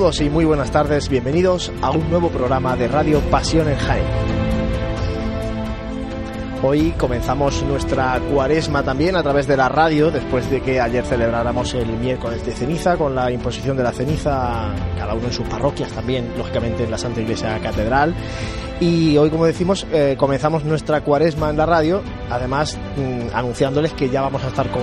Saludos y muy buenas tardes, bienvenidos a un nuevo programa de Radio Pasión en Jaén. Hoy comenzamos nuestra cuaresma también a través de la radio, después de que ayer celebráramos el miércoles de ceniza con la imposición de la ceniza, cada uno en sus parroquias también, lógicamente en la Santa Iglesia Catedral. Y hoy, como decimos, eh, comenzamos nuestra cuaresma en la radio, además mm, anunciándoles que ya vamos a estar con,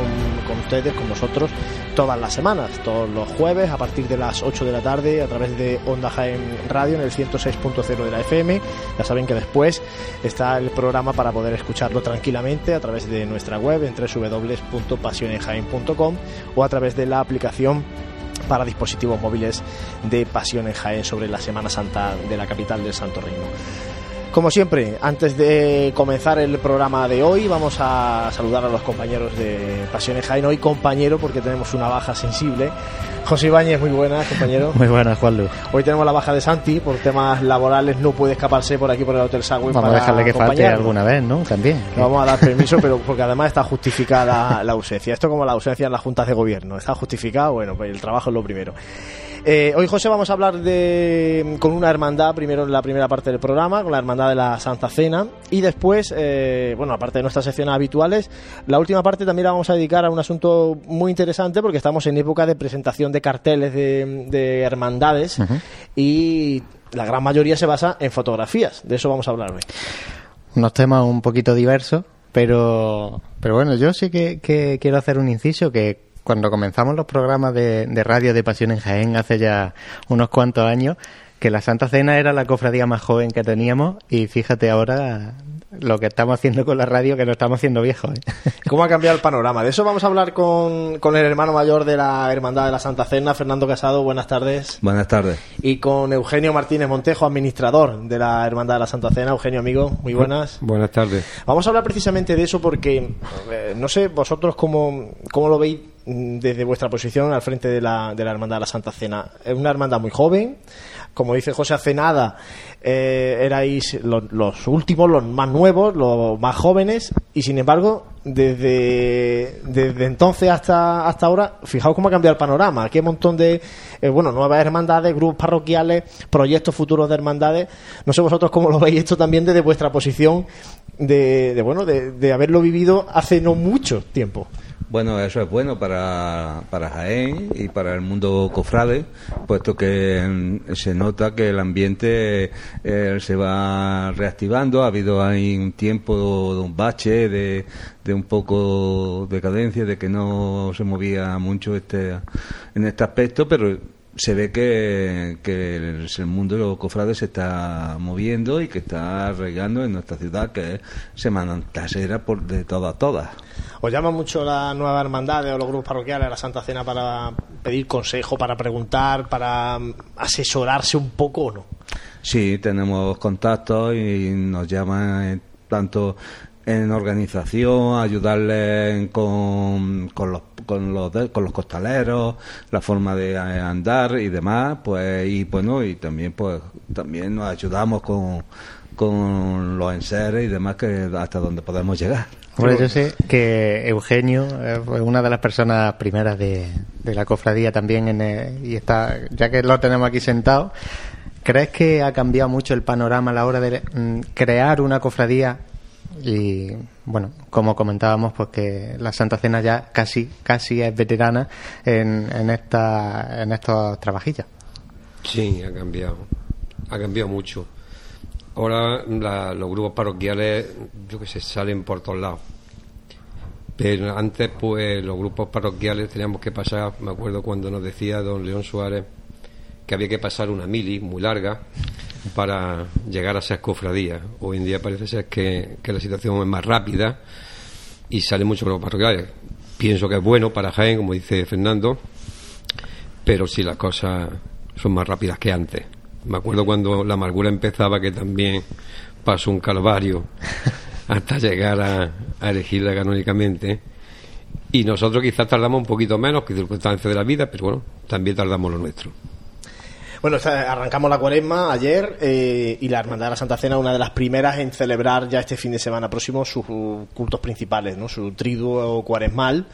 con ustedes, con nosotros, todas las semanas, todos los jueves a partir de las 8 de la tarde a través de Onda Jaén Radio en el 106.0 de la FM. Ya saben que después está el programa para poder escucharlo tranquilamente a través de nuestra web en www.pasionesjaén.com o a través de la aplicación para dispositivos móviles de Pasión en Jaén sobre la Semana Santa de la capital del Santo Reino. Como siempre, antes de comenzar el programa de hoy, vamos a saludar a los compañeros de Pasión en Jaén. Hoy compañero, porque tenemos una baja sensible. José Ibáñez, muy buenas, compañero. Muy buenas, Juan. Hoy tenemos la baja de Santi, por temas laborales no puede escaparse por aquí por el Hotel Sagüen Vamos a dejarle que falte alguna vez, ¿no? También. Vamos a dar permiso, pero porque además está justificada la ausencia. Esto como la ausencia en las juntas de gobierno. Está justificado, bueno, pues el trabajo es lo primero. Eh, hoy, José, vamos a hablar de, con una hermandad, primero en la primera parte del programa, con la hermandad de la Santa Cena, y después, eh, bueno, aparte de nuestras secciones habituales, la última parte también la vamos a dedicar a un asunto muy interesante porque estamos en época de presentación de carteles de, de hermandades y la gran mayoría se basa en fotografías. De eso vamos a hablar hoy. Unos temas un poquito diversos, pero, pero bueno, yo sí que, que quiero hacer un inciso que cuando comenzamos los programas de, de, radio de Pasión en Jaén hace ya unos cuantos años, que la Santa Cena era la cofradía más joven que teníamos y fíjate ahora lo que estamos haciendo con la radio, que nos estamos haciendo viejos. ¿eh? ¿Cómo ha cambiado el panorama? De eso vamos a hablar con, con, el hermano mayor de la Hermandad de la Santa Cena, Fernando Casado. Buenas tardes. Buenas tardes. Y con Eugenio Martínez Montejo, administrador de la Hermandad de la Santa Cena. Eugenio, amigo, muy buenas. Buenas tardes. Vamos a hablar precisamente de eso porque, eh, no sé, vosotros cómo, cómo lo veis desde vuestra posición al frente de la, de la Hermandad de la Santa Cena. Es una hermandad muy joven, como dice José, hace eh, erais los, los, últimos, los más nuevos, los más jóvenes, y sin embargo, desde, desde entonces hasta, hasta ahora, fijaos cómo ha cambiado el panorama. Un montón de, eh, bueno, nuevas hermandades, grupos parroquiales, proyectos futuros de hermandades. No sé vosotros cómo lo veis esto también desde vuestra posición de, de bueno, de, de haberlo vivido hace no mucho tiempo. Bueno, eso es bueno para, para Jaén y para el mundo cofrade, puesto que mm, se nota que el ambiente eh, se va reactivando. Ha habido ahí un tiempo de un bache, de, de un poco de cadencia, de que no se movía mucho este en este aspecto, pero se ve que, que el, el, mundo de los cofrades se está moviendo y que está arraigando en nuestra ciudad, que es Semana Tasera por de todas a todas. ¿Os llama mucho la nueva hermandad o los grupos parroquiales a la Santa Cena para pedir consejo, para preguntar, para asesorarse un poco o no? Sí, tenemos contactos y nos llaman tanto en organización, ayudarles con, con, los, con, los, con los costaleros, la forma de andar y demás, pues y bueno, y también pues también nos ayudamos con, con los enseres y demás que hasta donde podemos llegar. Bueno, yo sé que Eugenio es una de las personas primeras de, de la cofradía también en el, y está ya que lo tenemos aquí sentado, ¿crees que ha cambiado mucho el panorama a la hora de mm, crear una cofradía y bueno, como comentábamos, pues que la Santa Cena ya casi casi es veterana en, en esta en estos trabajillas. Sí, ha cambiado, ha cambiado mucho. Ahora la, los grupos parroquiales, yo que sé, salen por todos lados. Pero antes, pues los grupos parroquiales teníamos que pasar, me acuerdo cuando nos decía don León Suárez que había que pasar una mili muy larga para llegar a esas cofradías. Hoy en día parece ser que, que la situación es más rápida y salen muchos grupos parroquiales. Pienso que es bueno para Jaén, como dice Fernando, pero sí las cosas son más rápidas que antes. Me acuerdo cuando la amargura empezaba que también pasó un calvario hasta llegar a, a elegirla canónicamente. Y nosotros quizás tardamos un poquito menos que circunstancias de la vida, pero bueno, también tardamos lo nuestro. Bueno, arrancamos la cuaresma ayer eh, y la Hermandad de la Santa Cena, una de las primeras en celebrar ya este fin de semana próximo sus cultos principales, ¿no? su triduo cuaresmal.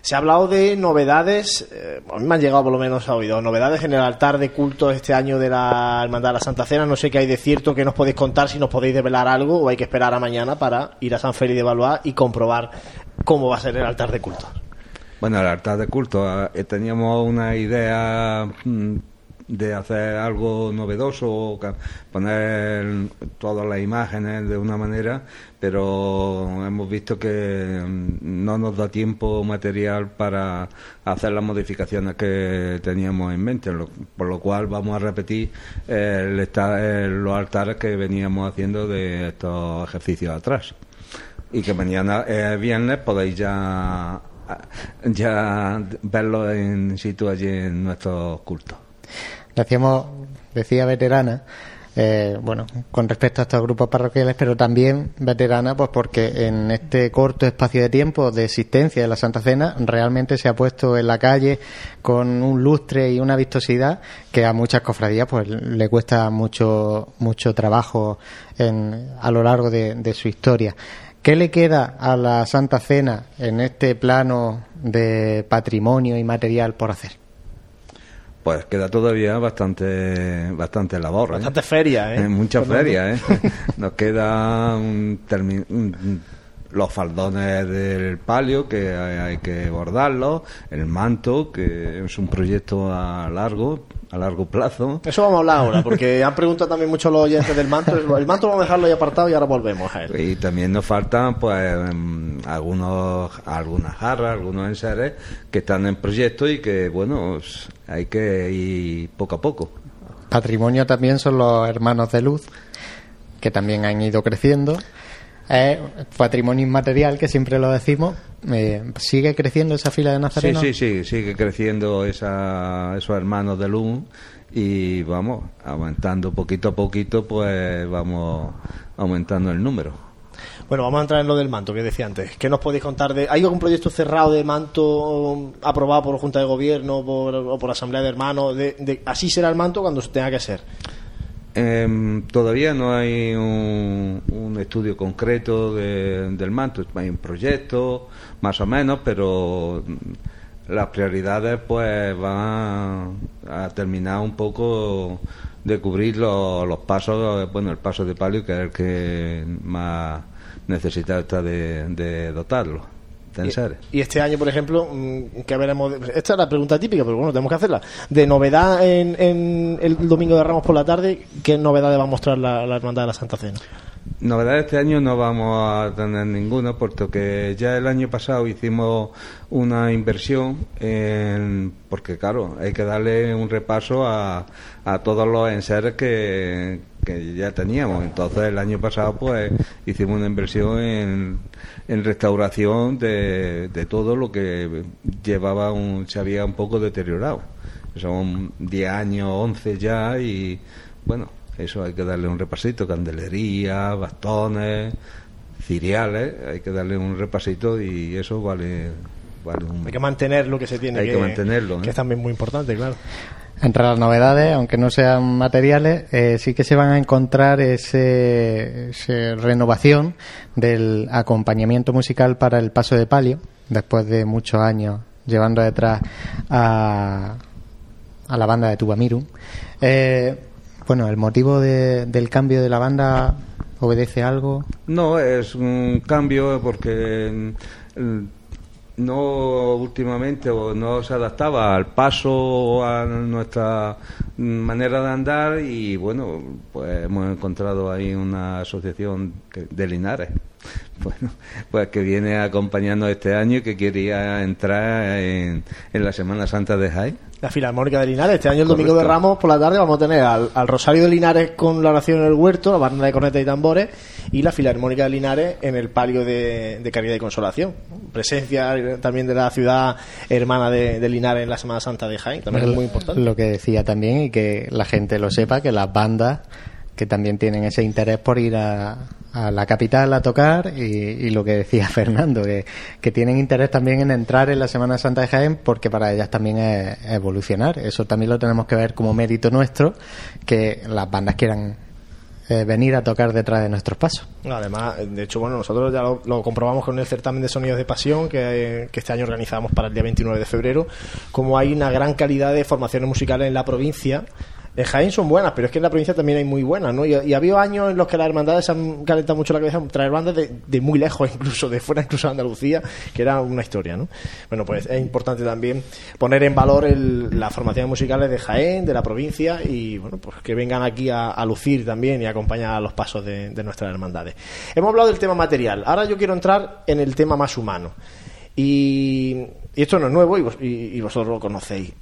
Se ha hablado de novedades, eh, a mí me han llegado por lo menos a oído, novedades en el altar de culto este año de la Hermandad de la Santa Cena. No sé qué hay de cierto que nos podéis contar, si nos podéis develar algo o hay que esperar a mañana para ir a San Félix de Valois y comprobar cómo va a ser el altar de culto. Bueno, el altar de culto, eh, teníamos una idea mm, de hacer algo novedoso, poner todas las imágenes de una manera, pero hemos visto que mm, no nos da tiempo material para hacer las modificaciones que teníamos en mente, por lo cual vamos a repetir los altares que veníamos haciendo de estos ejercicios atrás. Y que mañana, eh, viernes, podéis ya ya verlo en situ allí en nuestros cultos. Decíamos, decía veterana, eh, bueno, con respecto a estos grupos parroquiales, pero también veterana, pues porque en este corto espacio de tiempo de existencia de la Santa Cena realmente se ha puesto en la calle con un lustre y una vistosidad que a muchas cofradías pues le cuesta mucho mucho trabajo en, a lo largo de su historia. ¿Qué le queda a la Santa Cena en este plano de patrimonio y material por hacer? Pues queda todavía bastante bastante labor. ¿eh? Bastante feria, ¿eh? Mucha feria, ¿eh? Nos queda los faldones del palio que hay, que bordarlos, el manto que es un proyecto a largo a largo plazo. Eso vamos a hablar ahora, porque han preguntado también mucho los oyentes del manto. El manto vamos a dejarlo ahí apartado y ahora volvemos a él. Y también nos faltan pues em, algunos algunas jarras, algunos enseres que están en proyecto y que, bueno, hay que ir poco a poco. Patrimonio también son los hermanos de luz, que también han ido creciendo es patrimonio inmaterial, que siempre lo decimos. Eh, ¿Sigue creciendo esa fila de nazarenos? Sí, sí, sí, sigue creciendo esa, esos hermanos de luz y vamos, aumentando poquito a poquito, pues vamos aumentando el número. Bueno, vamos a entrar en lo del manto que decía antes. ¿Qué nos podéis contar de.? ¿Hay algún proyecto cerrado de manto aprobado por Junta de Gobierno o por Asamblea de Hermanos? De, así será el manto cuando tenga que ser. Em, todavía no hay un, estudio concreto del manto, hay un proyecto más o menos, pero las prioridades pues van a, terminar un poco de cubrir los, pasos, bueno, el paso de palio que es el que más necesita está de dotarlo. Y, este año, por ejemplo, mm, que veremos. Esta es la pregunta típica, pero bueno, tenemos que hacerla. De novedad en, el domingo de Ramos por la tarde, ¿qué novedades va a mostrar la, la Hermandad de la Santa Cena? Novedades este año no vamos a tener ninguna, puesto que ya el año pasado hicimos una inversión, en, porque claro, hay que darle un repaso a, a todos los enseres que, que ya teníamos. Entonces el año pasado pues hicimos una inversión en, en restauración de, de todo lo que llevaba un, se había un poco deteriorado. Son 10 años, 11 ya y bueno, eso hay que darle un repasito, candelería, bastones, ciriales, hay que darle un repasito y eso vale, vale un... Hay que mantener lo que se tiene hay que, mantenerlo. Que es también muy importante, claro. Entre las novedades, aunque no sean materiales, eh, sí que se van a encontrar ese, renovación del acompañamiento musical para el paso de palio, después de muchos años llevando detrás a, a la banda de Tubamirum. Eh, bueno, ¿el motivo del cambio de la banda obedece a algo? No, es un cambio porque mm, no últimamente o no se adaptaba al paso a nuestra manera de andar y bueno pues hemos encontrado ahí una asociación de Linares. Bueno pues que viene acompañando este año y que quería entrar en, en la Semana Santa de Jaén la Filarmónica de Linares. Este año, el domingo de Ramos, por la tarde, vamos a tener al, Rosario de Linares con la oración en el huerto, la banda de cornetas y tambores, y la Filarmónica de Linares en el palio de, de Caridad y Consolación. Presencia también de la ciudad hermana de, Linares en la Semana Santa de Jaén, también es muy importante. Lo que decía también, y que la gente lo sepa, que las bandas que también tienen ese interés por ir a, a la capital a tocar y, lo que decía Fernando, que, que, tienen interés también en entrar en la Semana Santa de Jaén porque para ellas también es, evolucionar. Eso también lo tenemos que ver como mérito nuestro, que las bandas quieran eh, venir a tocar detrás de nuestros pasos. Además, de hecho, bueno, nosotros ya lo, comprobamos con el certamen de sonidos de pasión que, que, este año organizamos para el día 29 de febrero, como hay una gran calidad de formaciones musicales en la provincia en Jaén son buenas, pero es que en la provincia también hay muy buenas, ¿no? Y, ha habido años en los que las hermandades han calentado mucho la cabeza traer bandas de, muy lejos, incluso de fuera, incluso de Andalucía, que era una historia, ¿no? Bueno, pues es importante también poner en valor las formaciones musicales de Jaén, de la provincia, y bueno, pues que vengan aquí a, lucir también y acompañar a los pasos de, de nuestras hermandades. Hemos hablado del tema material, ahora yo quiero entrar en el tema más humano. Y, esto no es nuevo y, vosotros lo conocéis.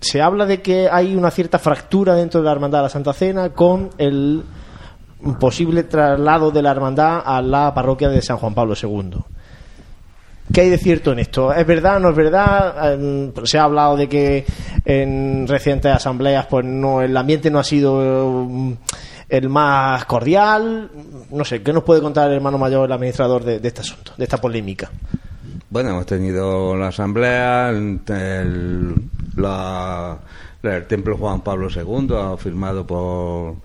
se habla de que hay una cierta fractura dentro de la Hermandad de la Santa Cena con el posible traslado de la Hermandad a la parroquia de San Juan Pablo II. ¿Qué hay de cierto en esto? ¿Es verdad? ¿No es verdad? Em, se ha hablado de que en recientes asambleas pues no el ambiente no ha sido em, el más cordial. No sé, ¿qué nos puede contar el hermano mayor, el administrador de este asunto, de esta polémica? Bueno, hemos tenido la asamblea, el, templo Juan Pablo II ha firmado por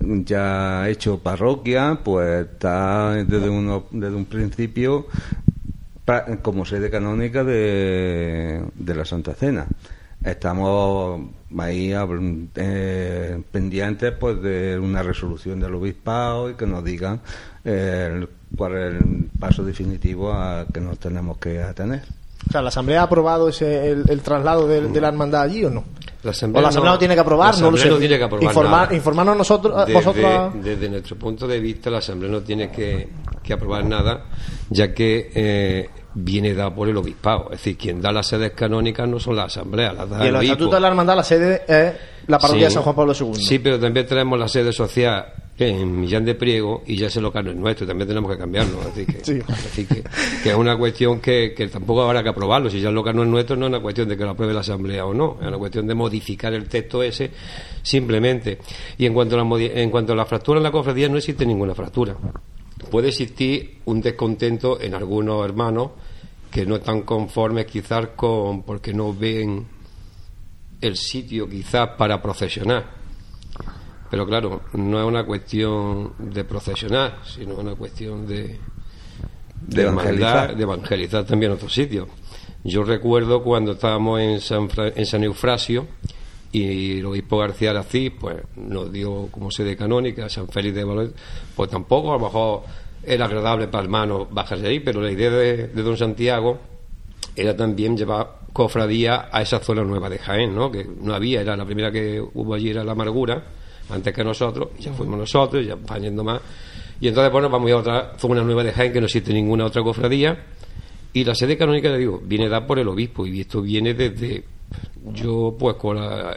ya hecho parroquia, pues está desde, uno, desde un principio como sede canónica de, de la Santa Cena. Estamos ahí eh, pendientes pues de una resolución del obispado y que nos digan eh, cuál es el paso definitivo a que nos tenemos que atener. O sea, ¿la Asamblea ha aprobado ese, el, traslado de, la hermandad allí o no? La Asamblea, ¿O la Asamblea no, tiene que aprobar? no, lo tiene que aprobar Informar, Informarnos nosotros, desde, vosotros. Desde nuestro punto de vista, la Asamblea no tiene que, que aprobar nada, ya que eh, viene dado por el obispado. Es decir, quien da las sedes canónicas no son las asambleas, las da Y en los estatutos de la hermandad la sede es la parroquia de San Juan Pablo II. Sí, pero también tenemos la sede social en Millán de Priego y ya ese local no es nuestro, también tenemos que cambiarlo. Así que, que, es una cuestión que, que, tampoco habrá que aprobarlo. Si ya el local no es nuestro, no es una cuestión de que lo apruebe la Asamblea o no, es una cuestión de modificar el texto ese simplemente. Y en cuanto a la, en cuanto a la fractura en la cofradía, no existe ninguna fractura puede existir un descontento en algunos hermanos que no están conformes quizás con porque no ven el sitio quizás para procesionar. Pero claro, no es una cuestión de procesionar, sino una cuestión de, de, evangelizar. de evangelizar también otros sitios. Yo recuerdo cuando estábamos en San, en San Eufrasio, y el obispo García Aracís pues nos dio como sede canónica San Félix de Valladolid pues tampoco a lo mejor era agradable para hermanos bajarse ahí pero la idea de, don Santiago era también llevar cofradía a esa zona nueva de Jaén ¿no? que no había era la primera que hubo allí era la amargura antes que nosotros y ya fuimos nosotros ya yendo más y entonces bueno vamos a otra zona nueva de Jaén que no existe ninguna otra cofradía y la sede canónica le digo viene dada por el obispo y esto viene desde yo pues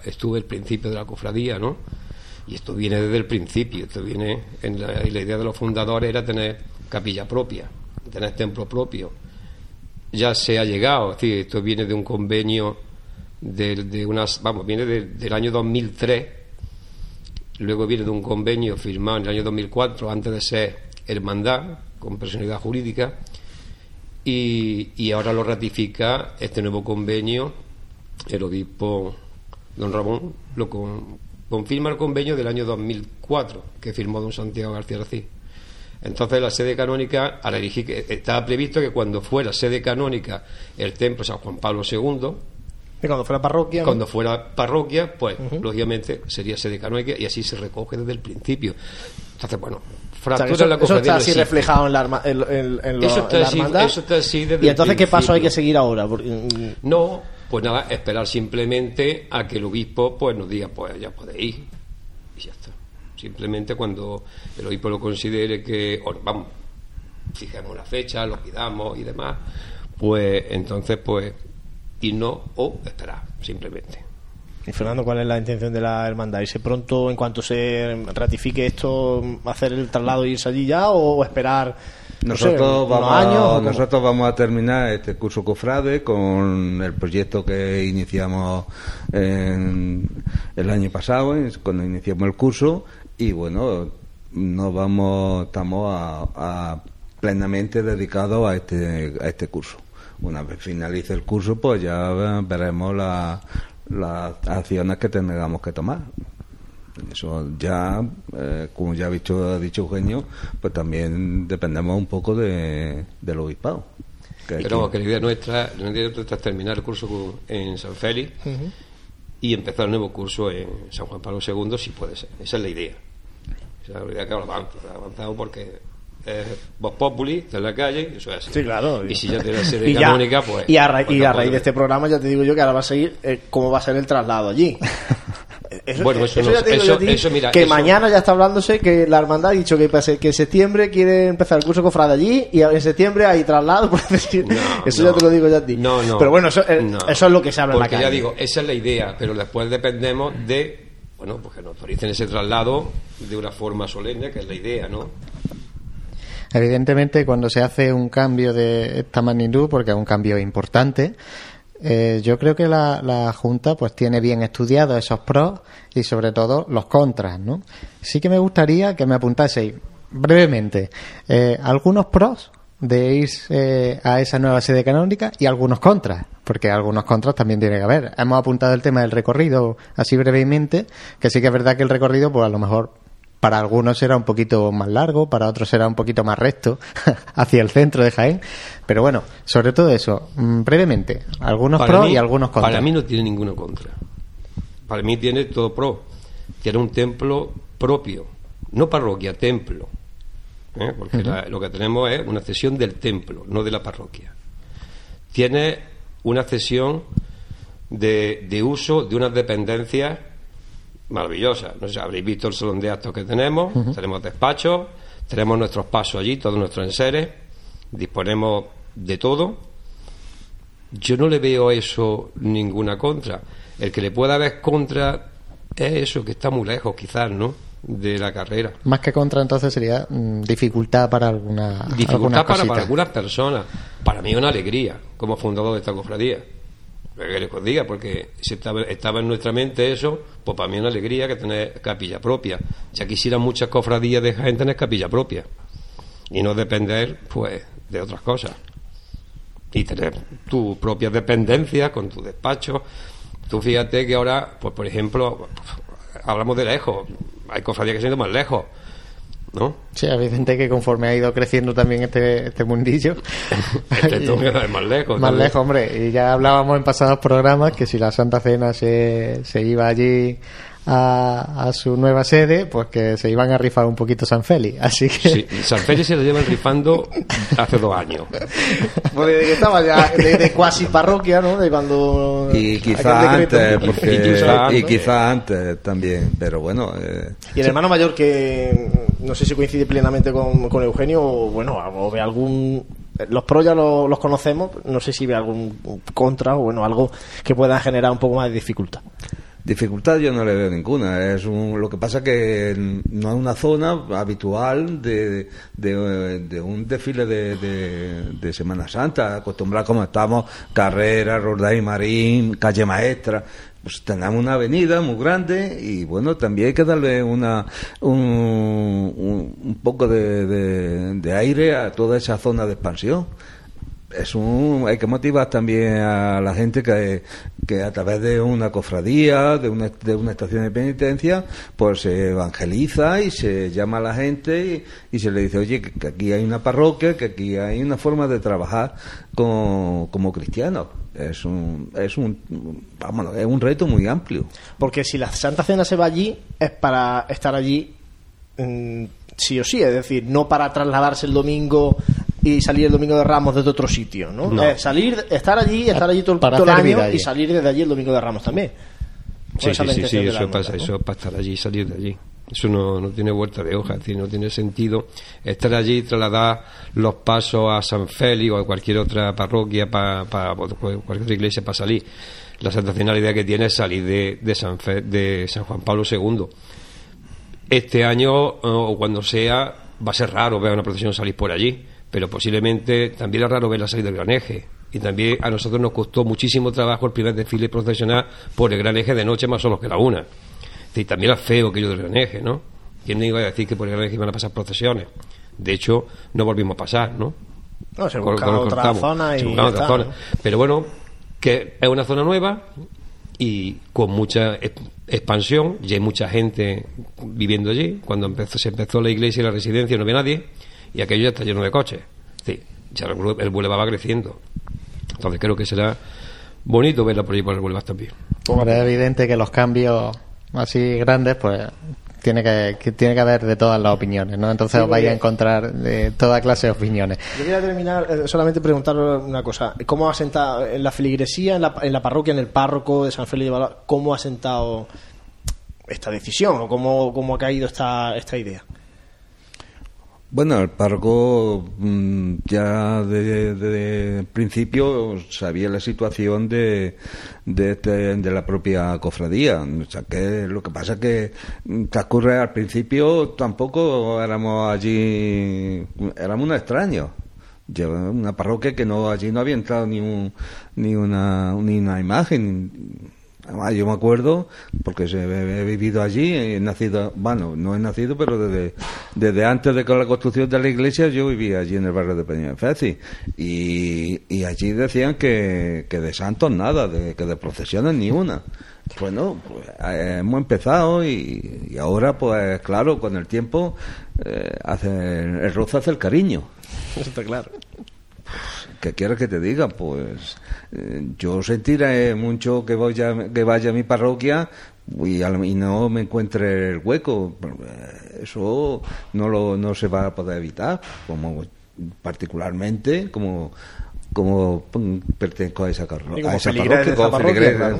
estuve al principio de la cofradía, ¿no? Y esto viene desde el principio, esto viene en la, idea de los fundadores era tener capilla propia, tener templo propio. Ya se ha llegado, es esto viene de un convenio de, unas, vamos, viene del año 2003, luego viene de un convenio firmado en el año 2004 antes de ser hermandad con personalidad jurídica y, y ahora lo ratifica este nuevo convenio el obispo don Ramón lo confirma el convenio del año 2004 que firmó don Santiago García Rací. Entonces la sede canónica, estaba previsto que cuando fuera sede canónica el templo San Juan Pablo II, cuando fuera parroquia. Cuando fuera parroquia, pues lógicamente sería sede canónica y así se recoge desde el principio. Entonces, bueno, fractura la Eso está así reflejado en la, en, en, eso está hermandad. Así, está así desde ¿Y entonces qué paso hay que seguir ahora? Mm, no, pues nada, esperar simplemente a que el obispo pues nos diga, pues ya podéis ir. Y ya está. Simplemente cuando el obispo lo considere que, vamos, fijemos la fecha, lo pidamos y demás, pues entonces pues y no o esperar, simplemente. Y Fernando, ¿cuál es la intención de la hermandad? ¿Irse pronto, en cuanto se ratifique esto, hacer el traslado e irse allí ya o esperar nosotros, vamos a, nosotros vamos a terminar este curso cofrade con el proyecto que iniciamos en, el año pasado, cuando iniciamos el curso, y bueno, nos vamos, estamos a, plenamente dedicados a este, a este curso. Una vez finalice el curso, pues ya veremos las acciones que tengamos que tomar. Eso ya, eh, como ya ha dicho, ha dicho Eugenio, pues también dependemos un poco de, del obispado. Que Pero vamos, que la idea nuestra, la idea nuestra es terminar el curso cu- en San Félix y empezar el nuevo curso en San Juan Pablo II, si puede ser. Esa es la idea. Esa es la idea que ahora avanza. Avanzado porque es Voz Populi, en la calle, y eso es así. Sí, claro. Y si ya tiene la sede Y ya- canónica, pues. y a, ra- pues y no a raíz de este programa ya te digo yo que ahora va a seguir eh, cómo va a ser el traslado allí. Eso, Bueno, eso no ya eso- a ti, eso, mira, que eso- mañana ya está hablándose que la hermandad ha dicho que, que en septiembre quiere empezar el curso cofrade allí y en septiembre hay traslado. por decir, No, eso no. ya te lo digo yo a ti. No, no. Pero bueno, eso, eh, No. eso es lo que se habla en la Porque calle. ya digo, esa es la idea, pero después dependemos de, bueno, pues que nos autoricen ese traslado de una forma solemne, que es la idea, ¿no? Evidentemente, cuando se hace un cambio de esta magnitud, porque es un cambio importante, eh, yo creo que la, Junta pues tiene bien estudiados esos pros y sobre todo los contras, ¿no? Sí que me gustaría que me apuntaseis brevemente eh, algunos pros de ir eh, a esa nueva sede canónica y algunos contras, porque algunos contras también tiene que haber. Hemos apuntado el tema del recorrido así brevemente, que sí que es verdad que el recorrido, pues a lo mejor para algunos será un poquito más largo, para otros será un poquito más recto hacia el centro de Jaén. Pero bueno, sobre todo eso, mm, brevemente, algunos Para pros mí- y algunos contras. Para mí no tiene ninguno contra. Para mí tiene todo pro. Tiene un templo propio, no parroquia, templo. ¿eh? Porque la- lo que tenemos es una cesión del templo, no de la parroquia. Tiene una cesión de, de uso de unas dependencias maravillosas. No sé, habréis visto el salón de actos que tenemos, tenemos despachos, tenemos nuestros pasos allí, todos nuestros enseres, disponemos de todo. Yo no le veo a eso ninguna contra. El que le pueda ver contra es eso, que está muy lejos quizás, ¿no? De la carrera. Más que contra, entonces sería mm, dificultad para alguna algunas Dificultad para, para algunas personas. Para mí es una alegría como fundador de esta cofradía. ¿Qué queréis que os diga? Porque si estaba, estaba en nuestra mente eso, pues para mí es una alegría que tener capilla propia. Ya quisieran muchas cofradías de Jaén tener capilla propia. Y no depender, pues, de otras cosas. Y tener tus propias dependencias con tu despacho. Tú fíjate que ahora, pues por ejemplo, hablamos de lejos. Hay cofradías que se han más lejos. ¿No? Sí, es evidente que conforme ha ido creciendo también este, este mundillo. Este que ir más lejos. Más lejos, hombre. Y ya hablábamos en pasados programas que si la Santa Cena se, se iba allí a, a su nueva sede, pues que se iban a rifar un poquito San Félix. Así que. Sí, San Félix se lo llevan rifando hace dos años. Pues desde que estaba ya de, de cuasi parroquia, ¿no? De cuando. Y quizá antes, porque, Y quizá y antes. quizá antes también, pero bueno, eh, Y el hermano mayor que no sé si coincide plenamente con, con Eugenio o bueno, o ve algún los pros ya lo- los conocemos, no sé si ve algún contra o bueno, algo que pueda generar un poco más de dificultad. Dificultad yo no le veo ninguna. Es un, lo que pasa que no es una zona habitual de, de, un desfile de, de, Semana Santa, acostumbrado como estamos, carrera, Roldán y Marín, calle maestra. Pues tenemos una avenida muy grande y bueno, también hay que darle una, un, un, un poco de aire a toda esa zona de expansión es un, hay que motivar también a la gente que, que a través de una cofradía, de una, de una estación de penitencia, pues se evangeliza y se llama a la gente y, y se le dice, oye, que, aquí hay una parroquia, que aquí hay una forma de trabajar con- como cristianos. Es un, es un, vámonos, es un reto muy amplio. Porque si la Santa Cena se va allí es para estar allí mm, sí o sí, es decir, no para trasladarse el domingo y salir el domingo de Ramos desde otro sitio, ¿no? No. Es salir, estar allí, estar allí todo, todo el año allí. y salir desde allí el domingo de Ramos también. Sí, sí, sí, eso pasa, eso es para estar allí y salir de allí. Eso no, no tiene vuelta de hoja, es decir, no tiene sentido estar allí y trasladar los pasos a San Félix o a cualquier otra parroquia, para, cualquier otra iglesia para salir. La la idea que tiene es salir de, de, San, Fe- de San Juan Pablo II. Este año, eh, o cuando sea, va a ser raro ver una procesión salir por allí, pero posiblemente también es raro ver la salida del Gran Eje. Y también a nosotros nos costó muchísimo trabajo el primer desfile procesional por el Gran Eje de noche más solos que la una. Decir, también era feo aquello del Gran Eje, ¿no? ¿Quién me iba a decir que por el Gran Eje iban a pasar procesiones? De hecho, no volvimos a pasar, ¿no? No, se Cor- busca cor- otra zona y Se buscaba otra está, zona. ¿no? Pero bueno, que es una zona nueva y con mucha expansión, y hay mucha gente viviendo allí. Cuando empezó, se empezó la iglesia y la residencia no había nadie y aquello ya está lleno de coches. Sí, ya el, el Boulevard va creciendo. Entonces creo que será bonito verla por allí por el Boulevard también. Pues es evidente que los cambios así grandes, pues tiene que, tiene que haber de todas las opiniones, ¿no? Entonces os vais a encontrar de toda clase de opiniones. Yo quería terminar eh, solamente preguntar una cosa. ¿Cómo ha sentado en la filigresía, en la, en la parroquia, en el párroco de San Félix de Valor, cómo ha sentado esta decisión o cómo, cómo ha caído esta, esta idea? Bueno, el párroco mm, ya de, principio sabía la situación de, este, de, la propia cofradía. O sea, que lo que pasa es que transcurre al principio tampoco éramos allí, éramos unos extraños. Una parroquia que no allí no había entrado ni, un, ni, una, ni una imagen yo me acuerdo, porque he vivido allí, he nacido, bueno, no he nacido, pero desde, desde antes de la construcción de la iglesia yo vivía allí en el barrio de Peña Feci. Y, y allí decían que, que de santos nada, de, que de procesiones ni una. Bueno, pues eh, hemos empezado y, ahora, pues claro, con el tiempo, eh, hace, el roce hace el cariño. Está claro. ¿Qué quieres que te diga? Pues eh, yo sentiré mucho que vaya, que vaya a mi parroquia y, no me encuentre el hueco. Eh, eso no, lo, no se va a poder evitar, como particularmente como como pertenezco a esa, parroquia,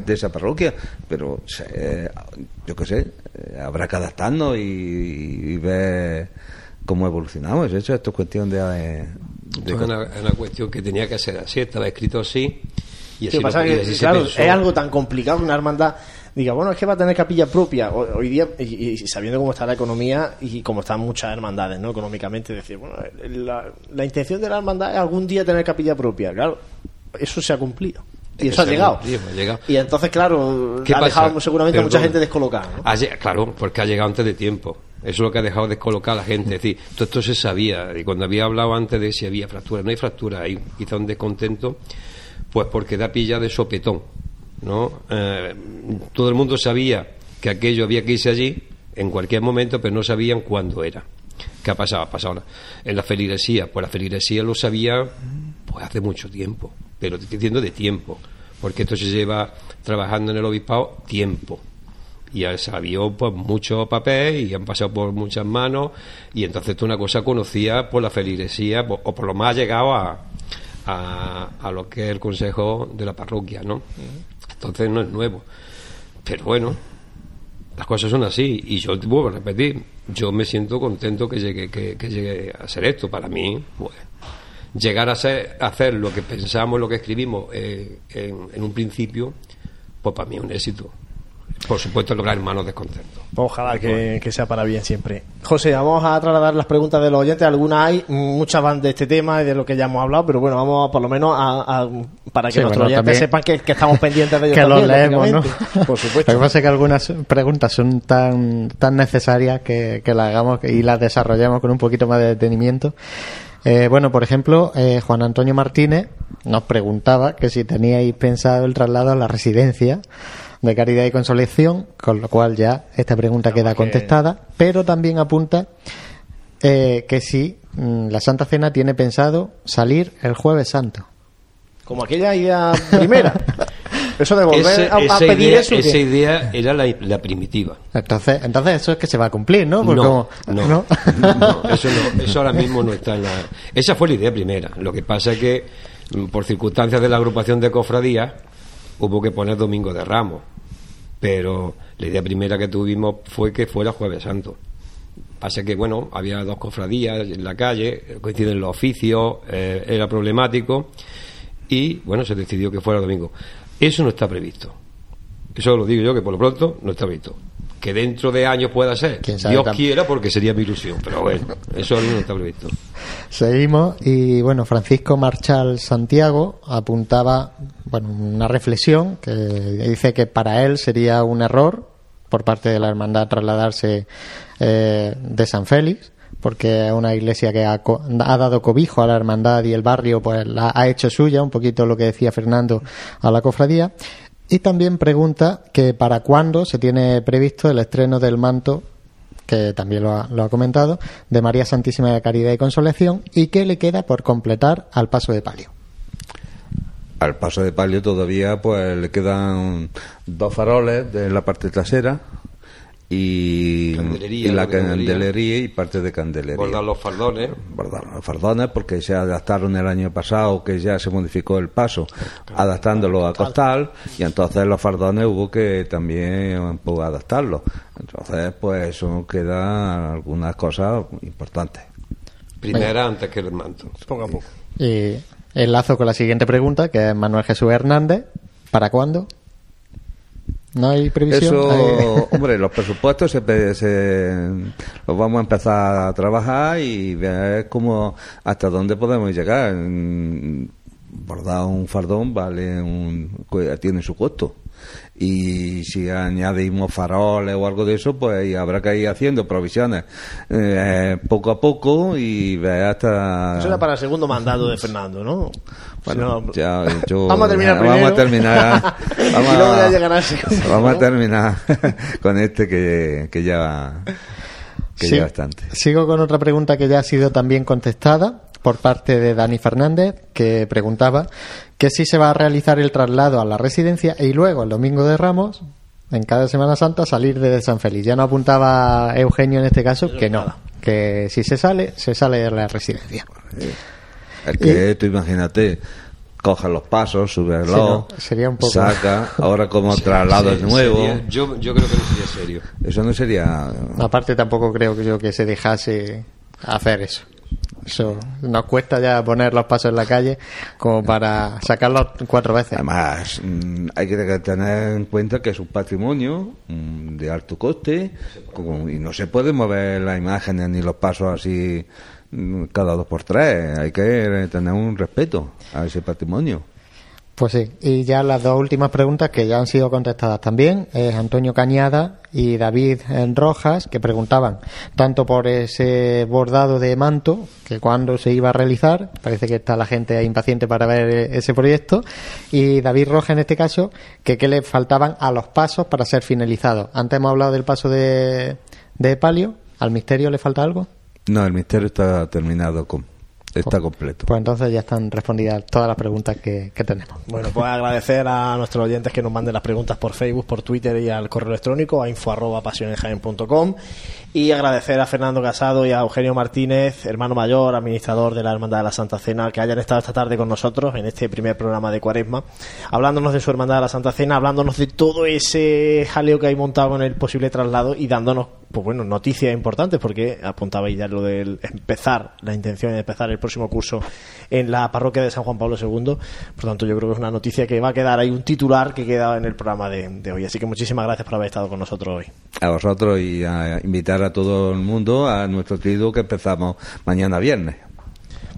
de esa parroquia, pero eh, yo qué sé, habrá que adaptarnos y, ver cómo evolucionamos. Eso esto es cuestión de, es una, cuestión que tenía que ser así, estaba escrito así. Y así pasa que, claro, es algo tan complicado una hermandad diga, bueno, es que va a tener capilla propia hoy día, y, sabiendo cómo está la economía y cómo están muchas hermandades, ¿no? Económicamente, decir, bueno, la, intención de la hermandad es algún día tener capilla propia, claro, eso se ha cumplido. Y eso ha llegado. Y entonces, claro, ha dejado seguramente a mucha gente descolocada. claro, porque ha llegado antes de tiempo. Eso es lo que ha dejado descolocar a la gente. Es decir, todo esto se sabía. Y cuando había hablado antes de si había fractura, no hay fractura, hay quizá un descontento, pues porque da pilla de sopetón. ¿no? Eh, todo el mundo sabía que aquello había que irse allí en cualquier momento, pero no sabían cuándo era. ¿Qué ha pasado? Ha pasado en la feligresía. Pues la feligresía lo sabía pues hace mucho tiempo, pero te estoy diciendo de tiempo, porque esto se lleva trabajando en el obispado tiempo y salió pues mucho papel y han pasado por muchas manos y entonces tú una cosa conocía por la feligresía o por lo más llegado a, a, lo que es el consejo de la parroquia, ¿no? Entonces no es nuevo. Pero bueno, las cosas son así y yo te vuelvo a repetir, yo me siento contento que llegue, que, llegue a ser esto. Para mí, pues, llegar a, ser, hacer lo que pensamos, lo que escribimos eh, en, en un principio, pues para mí es un éxito por supuesto, lograr hermanos descontentos. Ojalá que, sea para bien siempre. José, vamos a trasladar las preguntas de los oyentes. Algunas hay, muchas van de este tema y de lo que ya hemos hablado, pero bueno, vamos a, por lo menos a, para que nuestros oyentes sepan que, estamos pendientes de ellos. que los leemos, ¿no? Por supuesto. Lo que pasa es que algunas preguntas son tan, tan necesarias que, que las hagamos y las desarrollemos con un poquito más de detenimiento. Eh, bueno, por ejemplo, eh, Juan Antonio Martínez nos preguntaba que si teníais pensado el traslado a la residencia de caridad y consolación, con lo cual ya esta pregunta queda contestada, pero también apunta eh, que si mm, la Santa Cena tiene pensado salir el jueves santo. Como aquella idea primera. Eso de volver a, pedir idea, eso. Esa idea era la, primitiva. Entonces, entonces eso es que se va a cumplir, ¿no? no, no, eso no, eso ahora mismo no está en la. Esa fue la idea primera. Lo que pasa es que, mm, por circunstancias de la agrupación de cofradías, hubo que poner Domingo de Ramos pero la idea primera que tuvimos fue que fuera Jueves Santo. Pasa que, bueno, había dos cofradías en la calle, coinciden los oficios, eh, era problemático y, bueno, se decidió que fuera domingo. Eso no está previsto. Eso lo digo yo, que por lo pronto no está previsto que dentro de años pueda ser. Dios quiera, porque sería mi ilusión, pero bueno, eso no está previsto. Seguimos y bueno, Francisco Marchal Santiago apuntaba bueno, una reflexión que dice que para él sería un error por parte de la hermandad trasladarse eh, de San Félix porque es una iglesia que ha, ha, dado cobijo a la hermandad y el barrio pues la ha hecho suya, un poquito lo que decía Fernando a la cofradía Y también pregunta que para cuándo se tiene previsto el estreno del manto, que también lo ha, lo ha comentado, de María Santísima de Caridad y Consolación, y qué le queda por completar al paso de palio. Al paso de palio todavía pues le quedan dos faroles de la parte trasera y, Candelería, y la candelería y parte de candelería. Bordar los faldones. Bordar los fardones porque se adaptaron el año pasado que ya se modificó el paso adaptándolo a costal y entonces los fardones hubo que también pues, adaptarlos entonces pues eso queda algunas cosas importantes Primera antes que el manto. Poco a poco. Y enlazo con la siguiente pregunta, que es Manuel Jesús Hernández. ¿Para cuándo? ¿No hay previsión? Eso, hombre, los presupuestos se, los vamos a empezar a trabajar y ver cómo, hasta dónde podemos llegar. Mm, Bordar un fardón vale un, tiene su costo. Y si añadimos faroles o algo de eso, pues habrá que ir haciendo provisiones eh, poco a poco y ver hasta. Eso era para el segundo mandato de Fernando, ¿no? Bueno, Si no- ya, yo- Vamos a terminar Vamos primero. a terminar. Vamos a- Vamos terminar con este que, que ya. Que Sí. ya bastante. Sigo con otra pregunta que ya ha sido también contestada por parte de Dani Fernández, que preguntaba que si se va a realizar el traslado a la residencia y luego el domingo de Ramos, en cada Semana Santa, salir de San Félix. Ya no apuntaba Eugenio en este caso que no, que si se sale, se sale de la residencia. Es que tú imagínate, coges los pasos, sube el Sí, reloj, no, sería un poco- saca, ahora como traslado Sí, es nuevo. sería- yo, yo creo que no sería serio. Eso no sería. Aparte tampoco creo que yo que se dejase hacer eso. Eso nos cuesta ya poner los pasos en la calle como para sacarlos cuatro veces. Además, mm, hay que tener en cuenta que es un patrimonio mm, de alto coste y no se puede mover las imágenes ni los pasos así mm, cada dos por tres. Hay que tener un respeto a ese patrimonio. Pues sí, y ya las dos últimas preguntas que ya han sido contestadas también es Antonio Cañada y David eh, Rojas que preguntaban tanto por ese bordado de manto que cuándo se iba a realizar, parece que está la gente impaciente para ver eh, ese proyecto y David Rojas en este caso que qué le faltaban a los pasos para ser finalizados. Antes hemos hablado del paso de, de palio, al misterio le falta algo. No, el misterio está terminado, con, está completo. Pues entonces ya están respondidas todas las preguntas que, que tenemos. Bueno, pues agradecer a nuestros oyentes que nos manden las preguntas por Facebook, por Twitter y al correo electrónico a info arroba pasionesjaen.com y agradecer a Fernando Casado y a Eugenio Martínez, hermano mayor, administrador de la Hermandad de la Santa Cena, que hayan estado esta tarde con nosotros en este primer programa de Cuaresma, hablándonos de su Hermandad de la Santa Cena, hablándonos de todo ese jaleo que hay montado con el posible traslado y dándonos pues bueno, noticias importantes porque apuntabais ya lo del empezar, la intención de empezar el próximo curso en la parroquia de San Juan Pablo II. Por tanto, yo creo que es una noticia que va a quedar ahí un titular que queda en el programa de, hoy. Así que muchísimas gracias por haber estado con nosotros hoy. A vosotros y a invitar a todo el mundo a nuestro triduo que empezamos mañana viernes.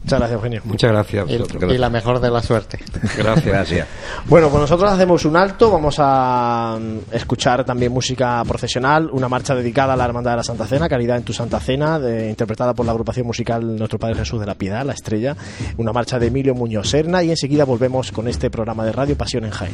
Muchas gracias, Eugenio. Muchas gracias Y, la mejor de la suerte. Gracias. Gracias. Bueno, pues nosotros hacemos un alto, vamos a mm, escuchar también música profesional, una marcha dedicada a la Hermandad de la Santa Cena, Caridad en tu Santa Cena, de- interpretada por la agrupación musical Nuestro Padre Jesús de la Piedad, La Estrella, una marcha de Emilio Muñoz Serna y enseguida volvemos con este programa de radio Pasión en Jaén.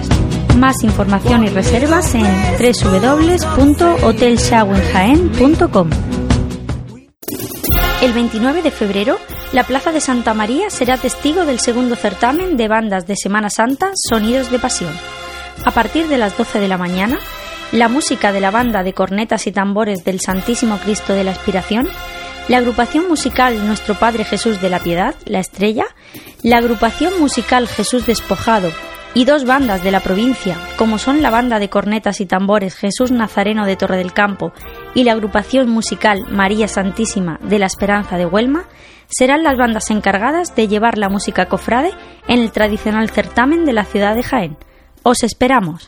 Más información y reservas en www.hotelshawenjaen.com. El 29 de febrero, la Plaza de Santa María será testigo del segundo certamen de bandas de Semana Santa Sonidos de Pasión. A partir de las 12 de la mañana, la música de la banda de cornetas y tambores del Santísimo Cristo de la Aspiración la agrupación musical Nuestro Padre Jesús de la Piedad, La Estrella, la agrupación musical Jesús Despojado y dos bandas de la provincia, como son la banda de cornetas y tambores Jesús Nazareno de Torre del Campo y la agrupación musical María Santísima de la Esperanza de Huelma, serán las bandas encargadas de llevar la música cofrade en el tradicional certamen de la ciudad de Jaén. Os esperamos.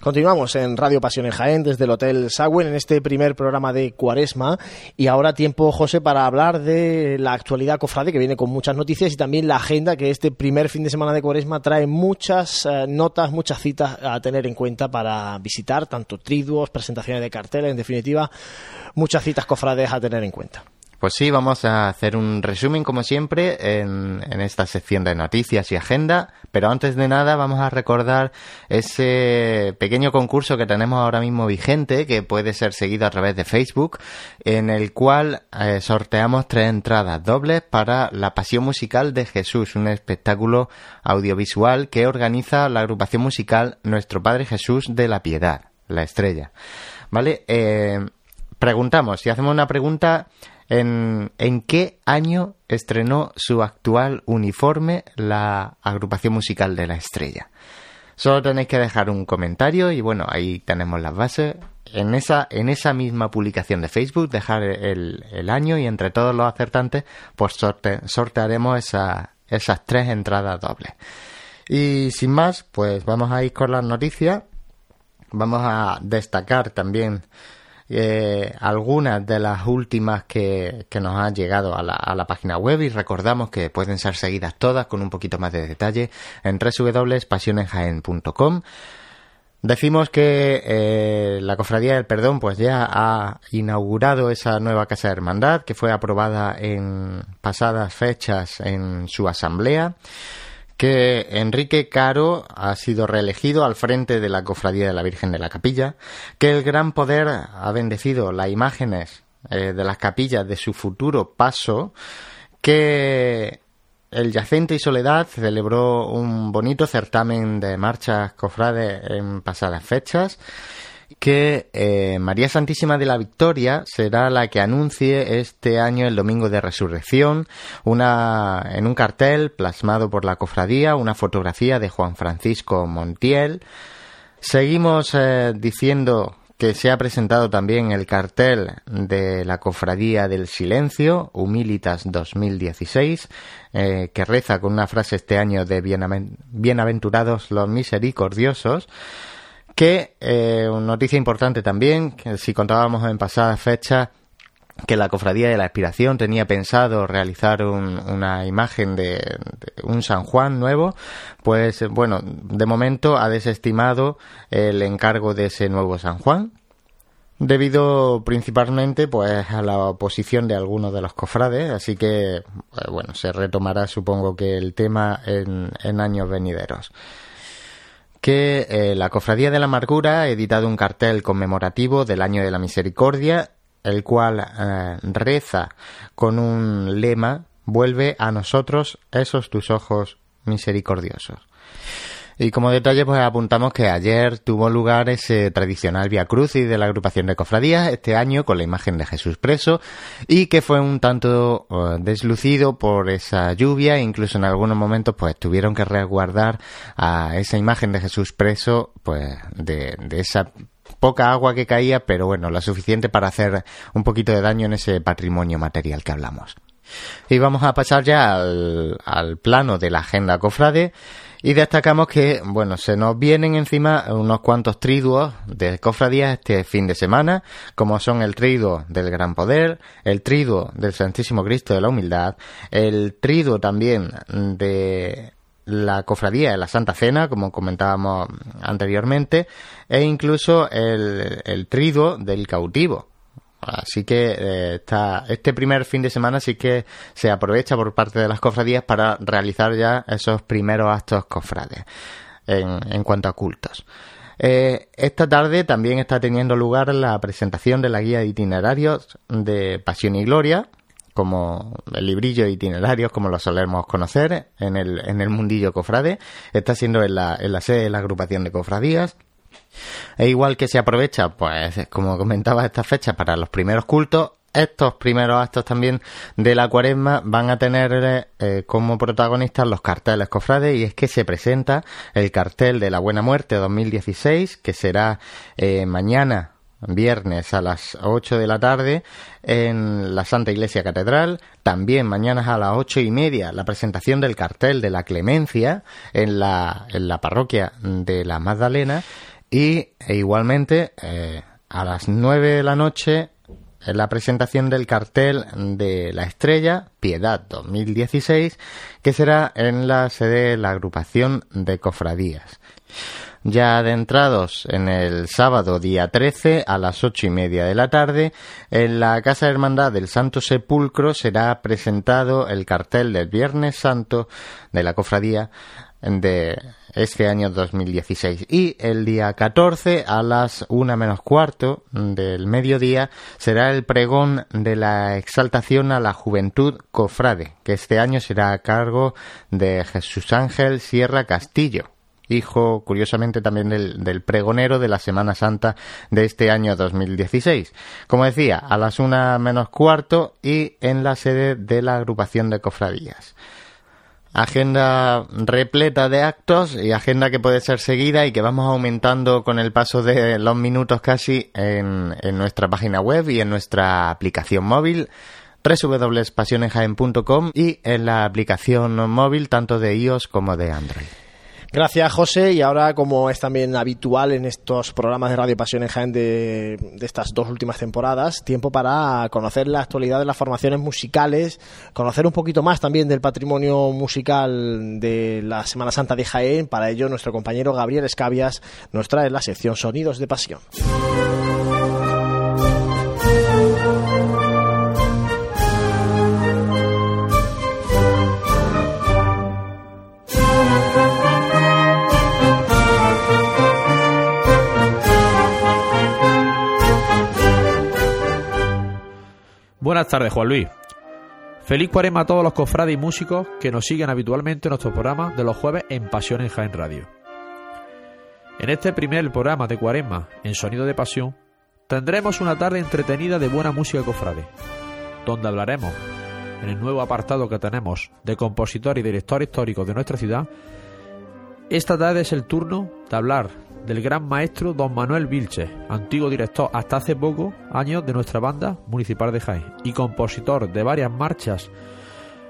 Continuamos en Radio Pasión en Jaén desde el Hotel Sagüen en este primer programa de Cuaresma y ahora tiempo, José, para hablar de la actualidad cofrade que viene con muchas noticias y también la agenda que este primer fin de semana de Cuaresma trae muchas eh, notas, muchas citas a tener en cuenta para visitar, tanto triduos, presentaciones de carteles, en definitiva, muchas citas cofrades a tener en cuenta. Pues sí, vamos a hacer un resumen como siempre en, esta sección de noticias y agenda, pero antes de nada vamos a recordar ese pequeño concurso que tenemos ahora mismo vigente, que puede ser seguido a través de Facebook, en el cual eh, sorteamos tres entradas dobles para La Pasión Musical de Jesús, un espectáculo audiovisual que organiza la agrupación musical Nuestro Padre Jesús de la Piedad, la estrella. ¿Vale? Eh, preguntamos, si hacemos una pregunta en, qué año estrenó su actual uniforme la agrupación musical de la estrella. Solo tenéis que dejar un comentario y bueno, ahí tenemos las bases. En esa, en esa misma publicación de Facebook, dejar el, año y entre todos los acertantes, pues sortearemos esas tres entradas dobles. Y sin más, pues vamos a ir con las noticias. Vamos a destacar también eh, algunas de las últimas que, nos han llegado a la, a la, página web y recordamos que pueden ser seguidas todas con un poquito más de detalle en www.pasionenjaen.com. Decimos que eh, la Cofradía del Perdón pues ya ha inaugurado esa nueva Casa de Hermandad que fue aprobada en pasadas fechas en su asamblea que Enrique Caro ha sido reelegido al frente de la Cofradía de la Virgen de la Capilla, que el Gran Poder ha bendecido las imágenes eh, de las capillas de su futuro paso, que el Yacente y Soledad celebró un bonito certamen de marchas cofrades en pasadas fechas que eh, María Santísima de la Victoria será la que anuncie este año el Domingo de Resurrección una, en un cartel plasmado por la cofradía, una fotografía de Juan Francisco Montiel. Seguimos eh, diciendo que se ha presentado también el cartel de la Cofradía del Silencio, Humilitas 2016, eh, que reza con una frase este año de Bienaventurados los misericordiosos. Que, eh, una noticia importante también, que si contábamos en pasadas fechas, que la Cofradía de la Aspiración tenía pensado realizar una imagen de, un San Juan nuevo, pues bueno, de momento ha desestimado el encargo de ese nuevo San Juan, debido principalmente pues a la oposición de algunos de los cofrades, así que eh, bueno, se retomará supongo que el tema en años venideros que eh, la Cofradía de la Amargura ha editado un cartel conmemorativo del Año de la Misericordia el cual eh, reza con un lema, vuelve a nosotros esos tus ojos misericordiosos. Y como detalle, pues apuntamos que ayer tuvo lugar ese tradicional Via Crucis de la agrupación de cofradías, este año con la imagen de Jesús preso, y que fue un tanto eh, deslucido por esa lluvia, e incluso en algunos momentos pues tuvieron que resguardar a esa imagen de Jesús preso, pues de, de esa poca agua que caía, pero bueno, la suficiente para hacer un poquito de daño en ese patrimonio material que hablamos. Y vamos a pasar ya al, al plano de la agenda cofrade. Y destacamos que, bueno, se nos vienen encima unos cuantos triduos de cofradías este fin de semana, como son el triduo del Gran Poder, el triduo del Santísimo Cristo de la Humildad, el triduo también de la cofradía de la Santa Cena, como comentábamos anteriormente, e incluso el, el triduo del cautivo, Así que eh, está, este primer fin de semana sí que se aprovecha por parte de las cofradías para realizar ya esos primeros actos cofrades en, en cuanto a cultos. Eh, esta tarde también está teniendo lugar la presentación de la guía de itinerarios de Pasión y Gloria, como el librillo de itinerarios, como lo solemos conocer en el, en el mundillo cofrade. Está siendo en la, en la sede de la agrupación de cofradías. E igual que se aprovecha, pues, como comentaba, esta fecha para los primeros cultos, estos primeros actos también de la cuaresma van a tener eh, como protagonistas los carteles cofrades y es que se presenta el cartel de la Buena Muerte 2016 que será eh, mañana viernes a las 8 de la tarde en la Santa Iglesia Catedral. También mañana a las ocho y media la presentación del cartel de la Clemencia en la, en la parroquia de la Magdalena. Y e igualmente eh, a las 9 de la noche en la presentación del cartel de la estrella Piedad 2016 que será en la sede de la agrupación de cofradías. Ya adentrados en el sábado día 13 a las ocho y media de la tarde, en la Casa Hermandad del Santo Sepulcro será presentado el cartel del Viernes Santo de la cofradía de este año 2016. Y el día 14 a las una menos cuarto del mediodía será el pregón de la exaltación a la juventud cofrade, que este año será a cargo de Jesús Ángel Sierra Castillo hijo curiosamente también del, del, pregonero de la Semana Santa de este año 2016. Como decía, a las una menos cuarto y en la sede de la agrupación de cofradías agenda repleta de actos y agenda que puede ser seguida y que vamos aumentando con el paso de los minutos casi en, nuestra página web y en nuestra aplicación móvil www.pasionesjaen.com y en la aplicación móvil tanto de iOS como de Android. Gracias, José. Y ahora, como es también habitual en estos programas de Radio Pasión en Jaén de, estas dos últimas temporadas, tiempo para conocer la actualidad de las formaciones musicales, conocer un poquito más también del patrimonio musical de la Semana Santa de Jaén. Para ello, nuestro compañero Gabriel Escabias nos trae la sección Sonidos de Pasión. Buenas tardes, Juan Luis. Feliz cuaresma a todos los cofrades y músicos que nos siguen habitualmente en nuestro programa de los jueves en Pasión en Jaén Radio. En este primer programa de cuaresma en Sonido de Pasión, tendremos una tarde entretenida de buena música cofrade, donde hablaremos, en el nuevo apartado que tenemos de compositor y director histórico de nuestra ciudad, esta tarde es el turno de hablar del gran maestro don Manuel Vilches, antiguo director hasta hace poco años de nuestra banda municipal de Jaén y compositor de varias marchas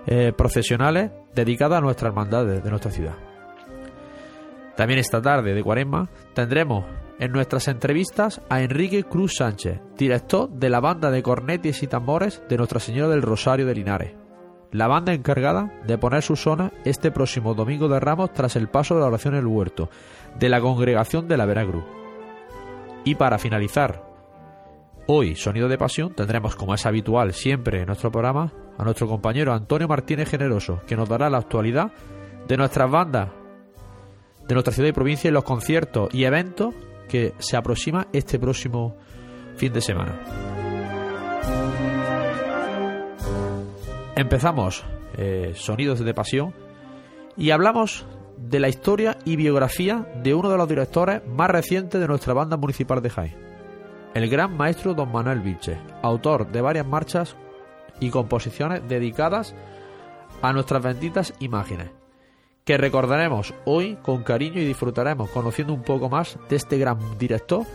eh, procesionales dedicadas a nuestra hermandad de, de nuestra ciudad. También esta tarde de Cuaresma tendremos en nuestras entrevistas a Enrique Cruz Sánchez, director de la banda de cornetes y tambores de Nuestra Señora del Rosario de Linares, la banda encargada de poner su zona este próximo domingo de Ramos tras el paso de la oración en el huerto de la congregación de la Veracruz. Y para finalizar, hoy, Sonido de Pasión, tendremos, como es habitual siempre en nuestro programa, a nuestro compañero Antonio Martínez Generoso, que nos dará la actualidad de nuestras bandas, de nuestra ciudad y provincia y los conciertos y eventos que se aproxima este próximo fin de semana. Empezamos eh, Sonidos de Pasión y hablamos de la historia y biografía de uno de los directores más recientes de nuestra banda municipal de Jaén, el gran maestro don Manuel Vilche, autor de varias marchas y composiciones dedicadas a nuestras benditas imágenes, que recordaremos hoy con cariño y disfrutaremos conociendo un poco más de este gran director,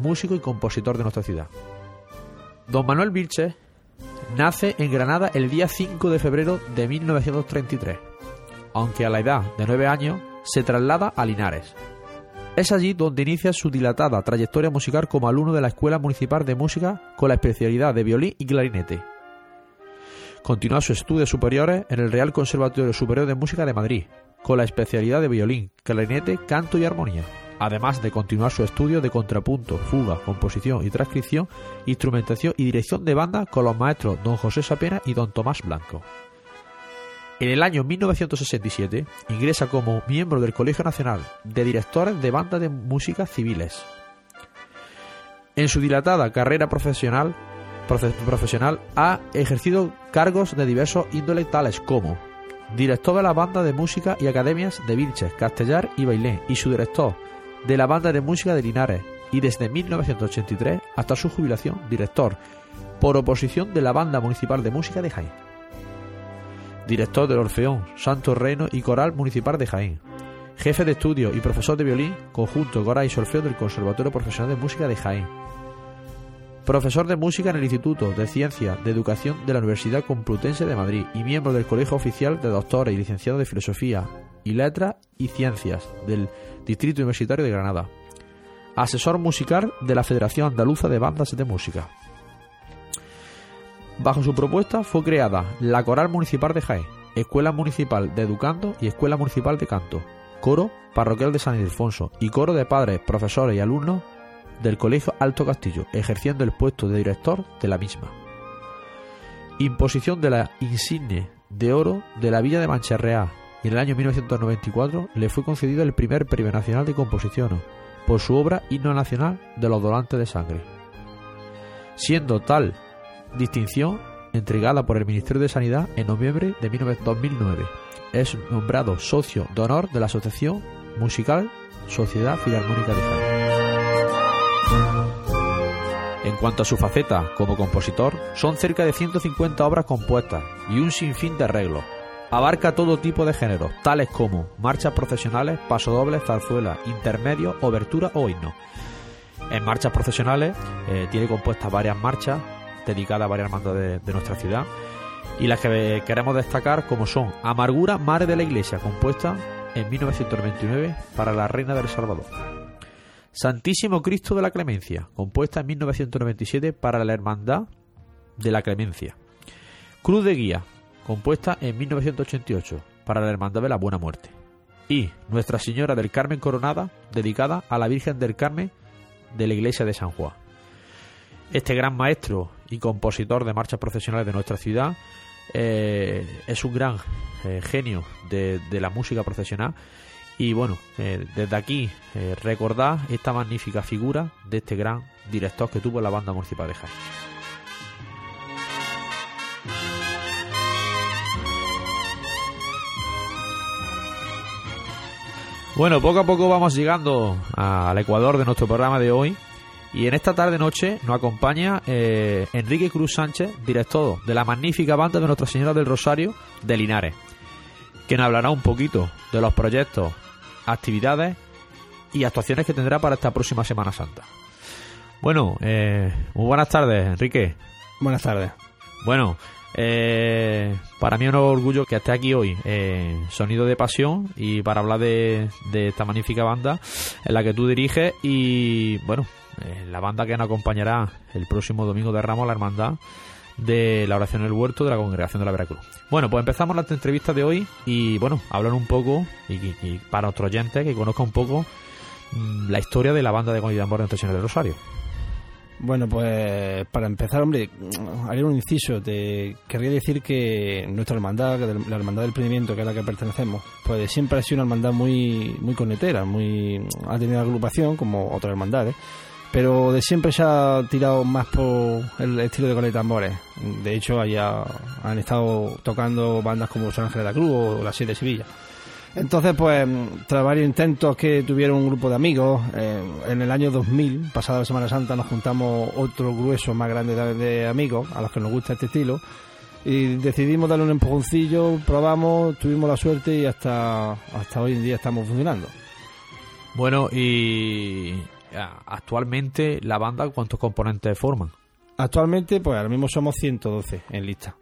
músico y compositor de nuestra ciudad. Don Manuel Vilche nace en Granada el día 5 de febrero de 1933, aunque a la edad de 9 años se traslada a Linares. Es allí donde inicia su dilatada trayectoria musical como alumno de la Escuela Municipal de Música con la especialidad de violín y clarinete. Continúa sus estudios superiores en el Real Conservatorio Superior de Música de Madrid, con la especialidad de violín, clarinete, canto y armonía además de continuar su estudio de contrapunto, fuga, composición y transcripción, instrumentación y dirección de banda con los maestros don José Sapena y don Tomás Blanco. En el año 1967 ingresa como miembro del Colegio Nacional de Directores de Bandas de Música Civiles. En su dilatada carrera profesional, ha ejercido cargos de diversos índoles tales como director de la banda de música y academias de Vilches, Castellar y Bailén y su director de la banda de música de Linares y desde 1983 hasta su jubilación director por oposición de la banda municipal de música de Jaén. Director del Orfeón, Santo Reino y Coral Municipal de Jaén. Jefe de estudio y profesor de violín, conjunto coral y solfeo del Conservatorio Profesional de Música de Jaén. Profesor de música en el Instituto de Ciencia de Educación de la Universidad Complutense de Madrid y miembro del Colegio Oficial de Doctores y Licenciados de Filosofía y Letras y Ciencias del Distrito Universitario de Granada. Asesor musical de la Federación Andaluza de Bandas de Música. Bajo su propuesta fue creada la Coral Municipal de Jaén, Escuela Municipal de Educando y Escuela Municipal de Canto, Coro Parroquial de San Ildefonso y Coro de Padres, Profesores y Alumnos del Colegio Alto Castillo, ejerciendo el puesto de director de la misma. Imposición de la insigne de oro de la Villa de Mancherreá y en el año 1994 le fue concedido el primer Premio Nacional de Composición por su obra Himno Nacional de los Donantes de Sangre, siendo tal distinción entregada por el Ministerio de Sanidad en noviembre de 2009. Es nombrado socio de honor de la Asociación Musical Sociedad Filarmónica de Jaén. En cuanto a su faceta como compositor, son cerca de 150 obras compuestas y un sinfín de arreglos, Abarca todo tipo de géneros, tales como marchas profesionales, pasodobles, zarzuelas, intermedios, obertura o himno. En marchas profesionales eh, tiene compuestas varias marchas dedicadas a varias bandas de, nuestra ciudad y las que queremos destacar como son Amargura, Madre de la Iglesia, compuesta en 1929 para la Reina del Salvador. Santísimo Cristo de la Clemencia, compuesta en 1997 para la Hermandad de la Clemencia. Cruz de Guía, compuesta en 1988 para la Hermandad de la Buena Muerte. Y Nuestra Señora del Carmen Coronada, dedicada a la Virgen del Carmen de la Iglesia de San Juan. Este gran maestro y compositor de marchas profesionales de nuestra ciudad eh, es un gran eh, genio de, la música profesional y bueno, eh, desde aquí recordar esta magnífica figura de este gran director que tuvo la banda municipal. Bueno, poco a poco vamos llegando al Ecuador de nuestro programa de hoy. Y en esta tarde-noche nos acompaña eh, Enrique Cruz Sánchez, director de la magnífica banda de Nuestra Señora del Rosario de Linares, quien hablará un poquito de los proyectos, actividades y actuaciones que tendrá para esta próxima Semana Santa. Bueno, eh, muy buenas tardes, Enrique. Buenas tardes. Bueno, eh, para mí es un orgullo que esté aquí hoy, eh, Sonido de Pasión, y para hablar de, esta magnífica banda en la que tú diriges y, bueno, eh, la banda que nos acompañará el próximo domingo de Ramos, la hermandad de la oración del huerto de la congregación de la Veracruz. Bueno, pues empezamos la entrevista de hoy y, bueno, hablar un poco, y, para nuestros oyentes que conozca un poco mm, la historia de la banda de Comunidad de Nuestra del Rosario. Bueno, pues para empezar, hombre, haría un inciso. Te querría decir que nuestra hermandad, la hermandad del prendimiento, que es la que pertenecemos, pues siempre ha sido una hermandad muy, muy conetera, muy ha tenido agrupación como otras hermandades pero de siempre se ha tirado más por el estilo de Cole Tambores. De hecho, allá han estado tocando bandas como San Ángel de la Cruz o la 7 de Sevilla. Entonces, pues, tras varios intentos que tuvieron un grupo de amigos, eh, en el año 2000, pasada la Semana Santa, nos juntamos otro grueso más grande de, de amigos a los que nos gusta este estilo y decidimos darle un empujoncillo, probamos, tuvimos la suerte y hasta, hasta hoy en día estamos funcionando. Bueno, y actualmente la banda, ¿cuántos componentes forman? Actualmente, pues ahora mismo somos 112 en lista.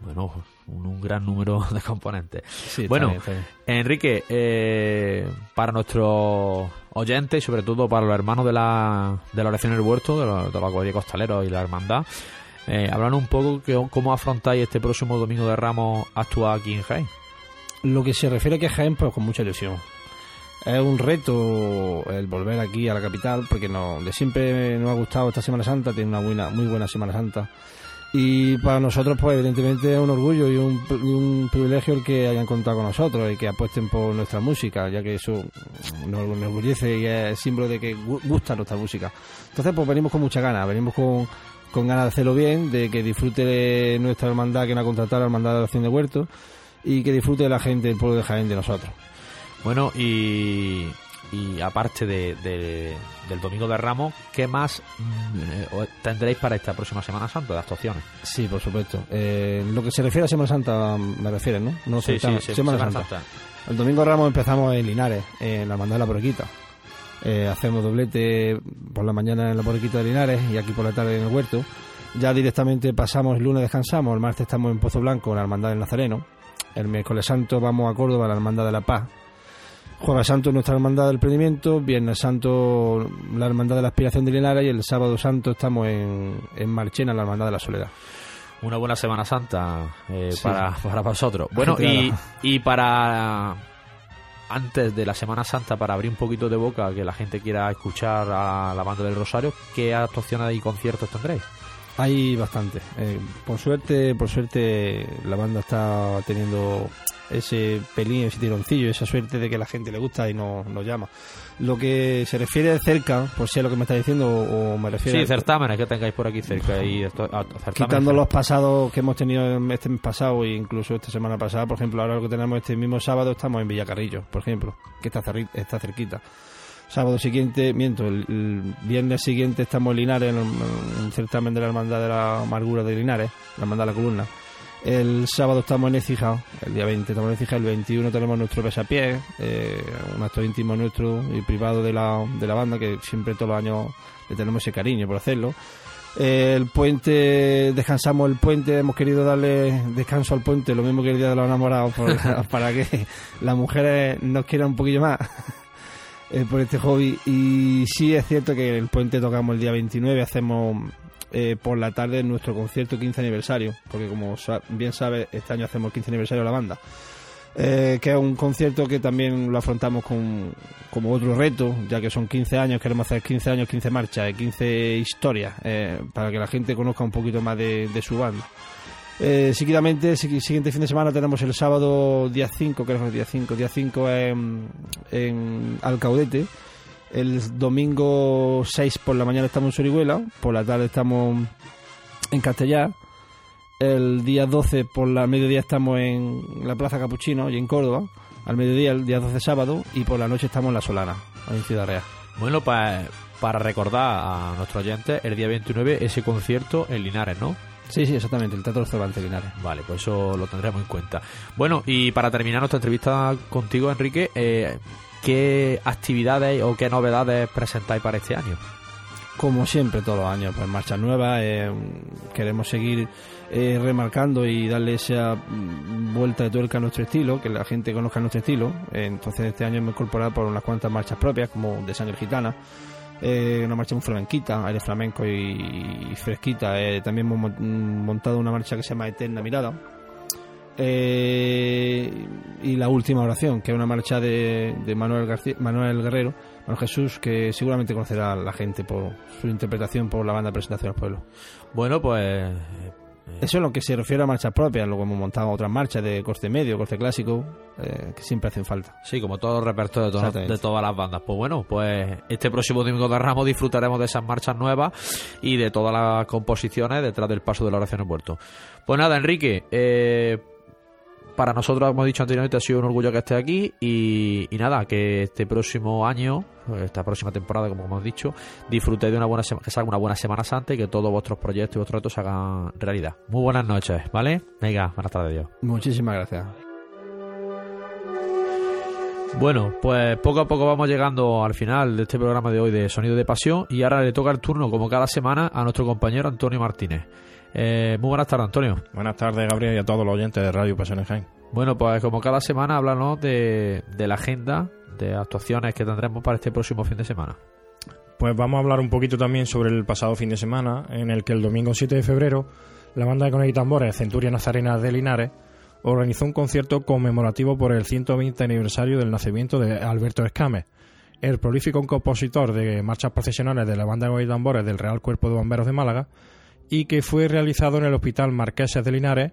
Bueno, un, un gran número de componentes. Sí, está bueno, bien, está bien. Enrique, eh, para nuestros oyentes y sobre todo para los hermanos de la, de la oración en el huerto, de la, de la Guardia Costalera y la Hermandad, eh, hablan un poco que, cómo afrontáis este próximo domingo de Ramos actuar aquí en Jaén. Lo que se refiere a que Jaén, pues con mucha ilusión. Es un reto el volver aquí a la capital, porque no, de siempre nos ha gustado esta Semana Santa, tiene una buena, muy buena Semana Santa. Y para nosotros, pues evidentemente es un orgullo y un, privilegio el que hayan contado con nosotros y que apuesten por nuestra música, ya que eso nos enorgullece y es símbolo de que gu- gusta nuestra música. Entonces, pues venimos con mucha ganas, venimos con, con ganas de hacerlo bien, de que disfrute nuestra hermandad que nos ha contratado, la hermandad de oración de huerto, y que disfrute la gente del pueblo de Jaén de nosotros. Bueno, y, y aparte de, de- del domingo de Ramos, ¿qué más mm, eh, tendréis para esta próxima Semana Santa de actuaciones? Sí, por supuesto. Eh, lo que se refiere a Semana Santa, me refieren, ¿no? No Sí, sí, Semana Santa. Santa. El domingo de Ramos empezamos en Linares, en la hermandad de la Borriquita. Eh, hacemos doblete por la mañana en la Borriquita de Linares y aquí por la tarde en el Huerto. Ya directamente pasamos el lunes descansamos, el martes estamos en Pozo Blanco, en la hermandad del Nazareno. El miércoles santo vamos a Córdoba, a la hermandad de la Paz. Jueves Santo nuestra hermandad del Prendimiento, Viernes Santo la hermandad de la Aspiración de Linares y el sábado santo estamos en, en Marchena, la hermandad de la Soledad. Una buena Semana Santa eh, Sí. para, para vosotros. Bueno, y, y para antes de la Semana Santa, para abrir un poquito de boca, que la gente quiera escuchar a la banda del Rosario, ¿qué actuaciones y conciertos tendréis? Hay bastante. Eh, por suerte, por suerte, la banda está teniendo ese pelín, ese tironcillo, esa suerte de que la gente le gusta y nos, nos llama. Lo que se refiere de cerca, por si es lo que me está diciendo, o me refiere Sí, certámenes que tengáis por aquí cerca. Y esto- a- certámenes. quitando los pasados que hemos tenido en este mes pasado e incluso esta semana pasada, por ejemplo, ahora lo que tenemos este mismo sábado estamos en Villacarrillo, por ejemplo, que está, cerri- está cerquita. Sábado siguiente, miento, el, el viernes siguiente estamos en Linares, en un certamen de la Hermandad de la Amargura de Linares, la Hermandad de la Columna. El sábado estamos en Écija, el día 20 estamos en Écija, el 21 tenemos nuestro pesapié, eh, un acto íntimo nuestro y privado de la, de la banda, que siempre todos los años le tenemos ese cariño por hacerlo. Eh, el puente, descansamos el puente, hemos querido darle descanso al puente, lo mismo que el Día de los Enamorados, para que las mujeres nos quieran un poquillo más eh, por este hobby. Y sí es cierto que el puente tocamos el día 29, hacemos eh, por la tarde nuestro concierto 15 aniversario, porque como bien sabe, este año hacemos el 15 aniversario de la banda. Eh, que es un concierto que también lo afrontamos con, como otro reto, ya que son 15 años, queremos hacer 15 años, 15 marchas, eh, 15 historias, eh, para que la gente conozca un poquito más de su banda. Eh, seguidamente, si- siguiente fin de semana tenemos el sábado día 5, creo que es día 5, día 5 en, en Alcaudete. El domingo 6 por la mañana estamos en Sorihuela, por la tarde estamos en Castellar. El día 12 por la mediodía estamos en la Plaza Capuchino y en Córdoba. Al mediodía, el día 12 sábado. Y por la noche estamos en La Solana, en Ciudad Real. Bueno, pa- para recordar a nuestros oyentes, el día 29 ese concierto en Linares, ¿no? Sí, sí, exactamente, el Teatro Cervantes Linares. Vale, pues eso lo tendremos en cuenta. Bueno, y para terminar nuestra entrevista contigo, Enrique, eh, ¿qué actividades o qué novedades presentáis para este año? Como siempre, todos los años, pues marchas nuevas. eh, queremos seguir eh, remarcando y darle esa mm, vuelta de tuerca a nuestro estilo, que la gente conozca nuestro estilo. Entonces, este año hemos incorporado por unas cuantas marchas propias, como de sangre gitana. Eh, una marcha muy flamenquita, aire flamenco y, fresquita. eh, también hemos mon- montado una marcha que se llama Eterna Mirada. Eh, y la última oración, que es una marcha de, Manuel, García, Manuel Guerrero, Manuel Jesús, que seguramente conocerá la gente por su interpretación por la banda Presentación al Pueblo. Bueno, pues Eso es lo que se refiere a marchas propias, luego hemos montado otras marchas de corte medio, corte clásico, eh, que siempre hacen falta. Sí, como todo el repertorio de, to- Exactamente. de todas las bandas. Pues bueno, pues este próximo domingo de Ramos disfrutaremos de esas marchas nuevas y de todas las composiciones detrás del paso de la oración en puerto. Pues nada, Enrique, eh, para nosotros, como he dicho anteriormente, ha sido un orgullo que esté aquí y, y nada, que este próximo año, esta próxima temporada, como hemos dicho, disfrutéis de una buena sema- que salga una buena Semana Santa y que todos vuestros proyectos y vuestros retos se hagan realidad. Muy buenas noches, ¿vale? Venga, buenas tardes, Dios. Muchísimas gracias. Bueno, pues poco a poco vamos llegando al final de este programa de hoy de Sonido de Pasión y ahora le toca el turno, como cada semana, a nuestro compañero Antonio Martínez. Eh, muy buenas tardes, Antonio. Buenas tardes, Gabriel, y a todos los oyentes de Radio Pasión en Jaén. Bueno, pues como cada semana, háblanos de, de la agenda de actuaciones que tendremos para este próximo fin de semana. Pues vamos a hablar un poquito también sobre el pasado fin de semana, en el que el domingo 7 de febrero, la banda de Coney Tambores Centuria Nazarena de Linares organizó un concierto conmemorativo por el 120 aniversario del nacimiento de Alberto Escames, el prolífico compositor de marchas procesionales de la banda de Coney Tambores del Real Cuerpo de Bomberos de Málaga, y que fue realizado en el Hospital Marqueses de Linares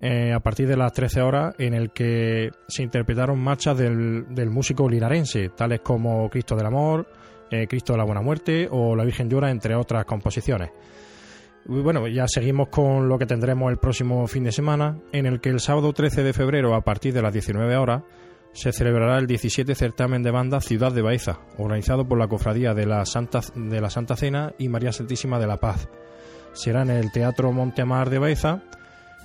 eh, a partir de las 13 horas, en el que se interpretaron marchas del, del músico linarense, tales como Cristo del Amor, eh, Cristo de la Buena Muerte o La Virgen Llora, entre otras composiciones. Bueno, ya seguimos con lo que tendremos el próximo fin de semana, en el que el sábado 13 de febrero, a partir de las 19 horas, se celebrará el 17 certamen de banda Ciudad de Baeza, organizado por la Cofradía de la Santa, de la Santa Cena y María Santísima de la Paz. Será en el Teatro Montemar de Baeza,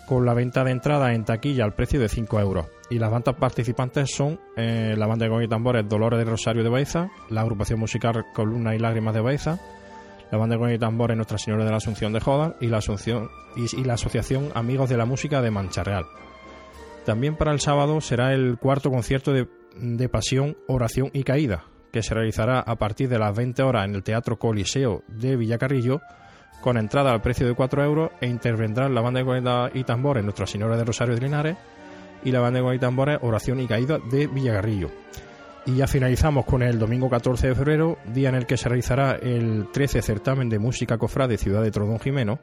con la venta de entrada en taquilla al precio de 5 euros. Y las bandas participantes son eh, la banda de gong y tambores Dolores de Rosario de Baeza, la agrupación musical Columna y Lágrimas de Baeza, la banda de gong y tambores Nuestra Señora de la Asunción de Jodar y la, Asunción, y, la Asociación Amigos de la Música de Mancha Real. También para el sábado será el cuarto concierto de, de Pasión, Oración y Caída, que se realizará a partir de las 20 horas en el Teatro Coliseo de Villacarrillo, con entrada al precio de 4 euros e intervendrán la banda de cuerda y tambores Nuestra Señora de Rosario de Linares y la banda de cuerda y tambores Oración y Caída de Villagarrillo. Y ya finalizamos con el domingo 14 de febrero, día en el que se realizará el 13 certamen de música cofrade Ciudad de Trodón Jimeno,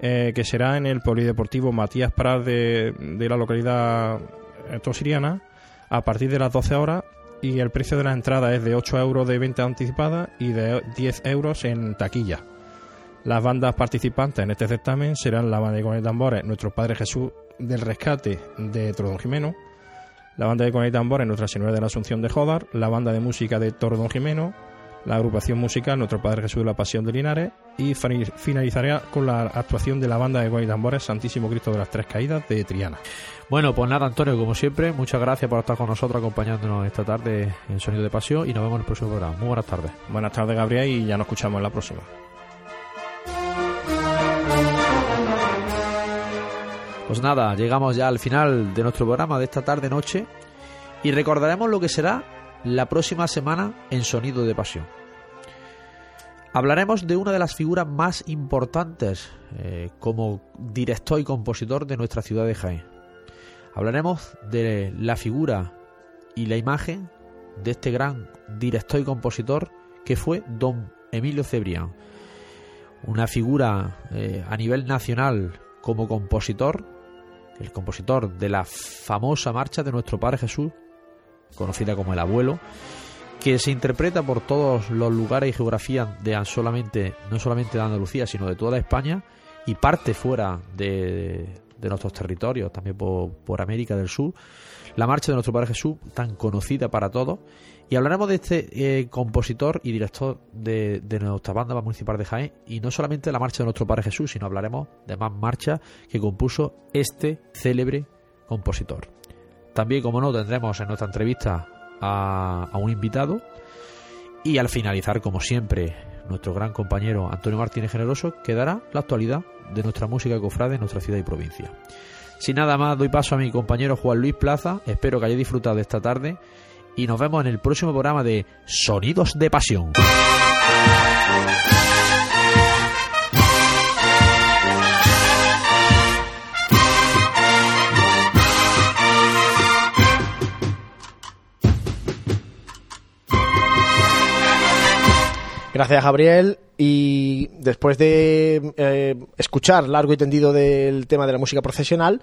eh, que será en el Polideportivo Matías Prat de, de la localidad eh, tosiriana a partir de las 12 horas y el precio de la entrada es de 8 euros de venta anticipada y de 10 euros en taquilla. Las bandas participantes en este certamen serán la banda de Coney Tambores Nuestro Padre Jesús del Rescate de Tordón Jimeno, la banda de Coney Tambores Nuestra Señora de la Asunción de Jodar, la banda de música de Tordón Jimeno, la agrupación musical Nuestro Padre Jesús de la Pasión de Linares y finalizará con la actuación de la banda de Coney Tambores Santísimo Cristo de las Tres Caídas de Triana. Bueno, pues nada, Antonio, como siempre, muchas gracias por estar con nosotros acompañándonos esta tarde en Sonido de Pasión y nos vemos en el próximo programa. Muy buenas tardes. Buenas tardes Gabriel y ya nos escuchamos en la próxima. Pues nada, llegamos ya al final de nuestro programa de esta tarde-noche y recordaremos lo que será la próxima semana en Sonido de Pasión. Hablaremos de una de las figuras más importantes eh, como director y compositor de nuestra ciudad de Jaén. Hablaremos de la figura y la imagen de este gran director y compositor que fue don Emilio Cebrián. Una figura eh, a nivel nacional como compositor, el compositor de la famosa marcha de nuestro Padre Jesús, conocida como el abuelo, que se interpreta por todos los lugares y geografías de no solamente de Andalucía, sino de toda España y parte fuera de, de nuestros territorios, también por, por América del Sur. La marcha de nuestro Padre Jesús, tan conocida para todos. Y hablaremos de este eh, compositor y director de, nuestra banda municipal de Jaén. Y no solamente de la marcha de nuestro Padre Jesús, sino hablaremos de más marchas que compuso este célebre compositor. También, como no, tendremos en nuestra entrevista a, a un invitado. Y al finalizar, como siempre, nuestro gran compañero Antonio Martínez Generoso, que dará la actualidad de nuestra música cofrade en nuestra ciudad y provincia. Sin nada más, doy paso a mi compañero Juan Luis Plaza. Espero que hayáis disfrutado de esta tarde. Y nos vemos en el próximo programa de Sonidos de Pasión. Gracias, Gabriel. Y después de eh, escuchar largo y tendido del tema de la música profesional,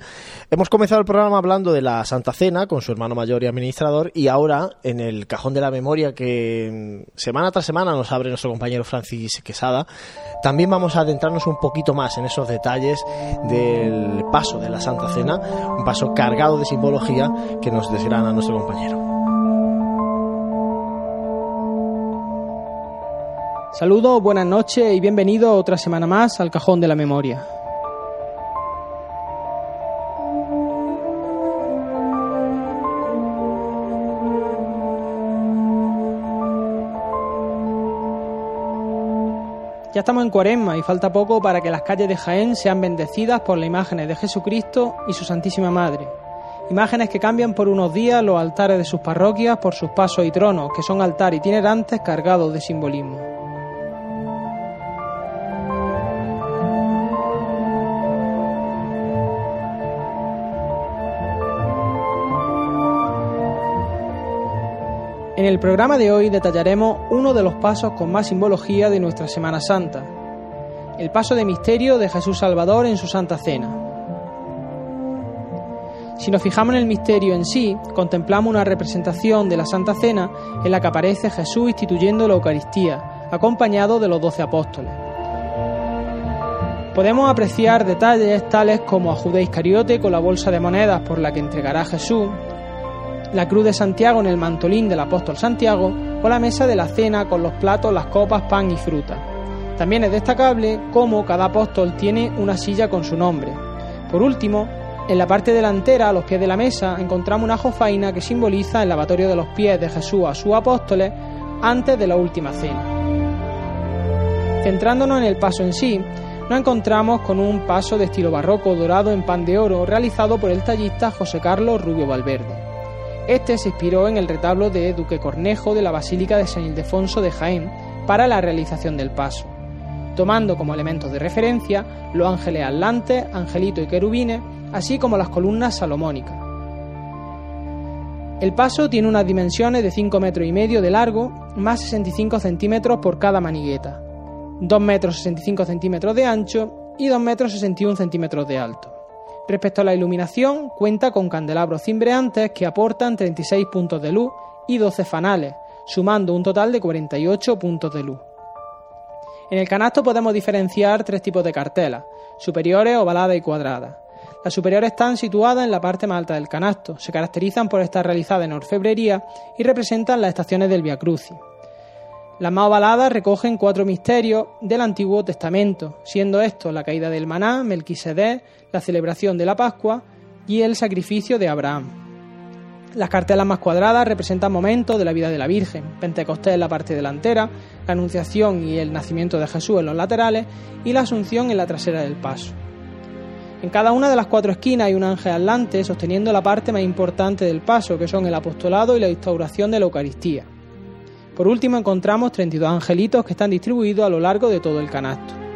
hemos comenzado el programa hablando de la Santa Cena con su hermano mayor y administrador. Y ahora, en el cajón de la memoria que mm, semana tras semana nos abre nuestro compañero Francis Quesada, también vamos a adentrarnos un poquito más en esos detalles del paso de la Santa Cena, un paso cargado de simbología que nos desgrana nuestro compañero. Saludos, buenas noches y bienvenido otra semana más al Cajón de la Memoria. Ya estamos en cuaresma y falta poco para que las calles de Jaén sean bendecidas por las imágenes de Jesucristo y su Santísima Madre. Imágenes que cambian por unos días los altares de sus parroquias por sus pasos y tronos, que son altares itinerantes cargados de simbolismo. En el programa de hoy detallaremos uno de los pasos con más simbología de nuestra Semana Santa, el paso de misterio de Jesús Salvador en su Santa Cena. Si nos fijamos en el misterio en sí, contemplamos una representación de la Santa Cena en la que aparece Jesús instituyendo la Eucaristía, acompañado de los doce apóstoles. Podemos apreciar detalles tales como a Judas Iscariote con la bolsa de monedas por la que entregará Jesús, la cruz de Santiago en el mantolín del apóstol Santiago o la mesa de la cena con los platos, las copas, pan y fruta. También es destacable cómo cada apóstol tiene una silla con su nombre. Por último, en la parte delantera, a los pies de la mesa, encontramos una jofaina que simboliza el lavatorio de los pies de Jesús a sus apóstoles antes de la última cena. Centrándonos en el paso en sí, nos encontramos con un paso de estilo barroco dorado en pan de oro realizado por el tallista José Carlos Rubio Valverde. Este se inspiró en el retablo de Duque Cornejo de la Basílica de San Ildefonso de Jaén para la realización del paso, tomando como elementos de referencia los ángeles atlantes, angelito y querubines, así como las columnas salomónicas. El paso tiene unas dimensiones de 5 metros y medio de largo, más 65 centímetros por cada manigueta, 2 metros 65 centímetros de ancho y 2 metros 61 centímetros de alto. Respecto a la iluminación, cuenta con candelabros cimbreantes que aportan 36 puntos de luz y 12 fanales, sumando un total de 48 puntos de luz. En el canasto podemos diferenciar tres tipos de cartelas, superiores, ovaladas y cuadradas. Las superiores están situadas en la parte más alta del canasto, se caracterizan por estar realizadas en orfebrería y representan las estaciones del Via Crucis. Las más ovaladas recogen cuatro misterios del Antiguo Testamento, siendo estos la caída del maná, Melquisedec, la celebración de la Pascua y el sacrificio de Abraham. Las cartelas más cuadradas representan momentos de la vida de la Virgen, Pentecostés en la parte delantera, la Anunciación y el nacimiento de Jesús en los laterales y la Asunción en la trasera del paso. En cada una de las cuatro esquinas hay un ángel atlante sosteniendo la parte más importante del paso, que son el apostolado y la instauración de la Eucaristía. Por último encontramos 32 angelitos que están distribuidos a lo largo de todo el canasto.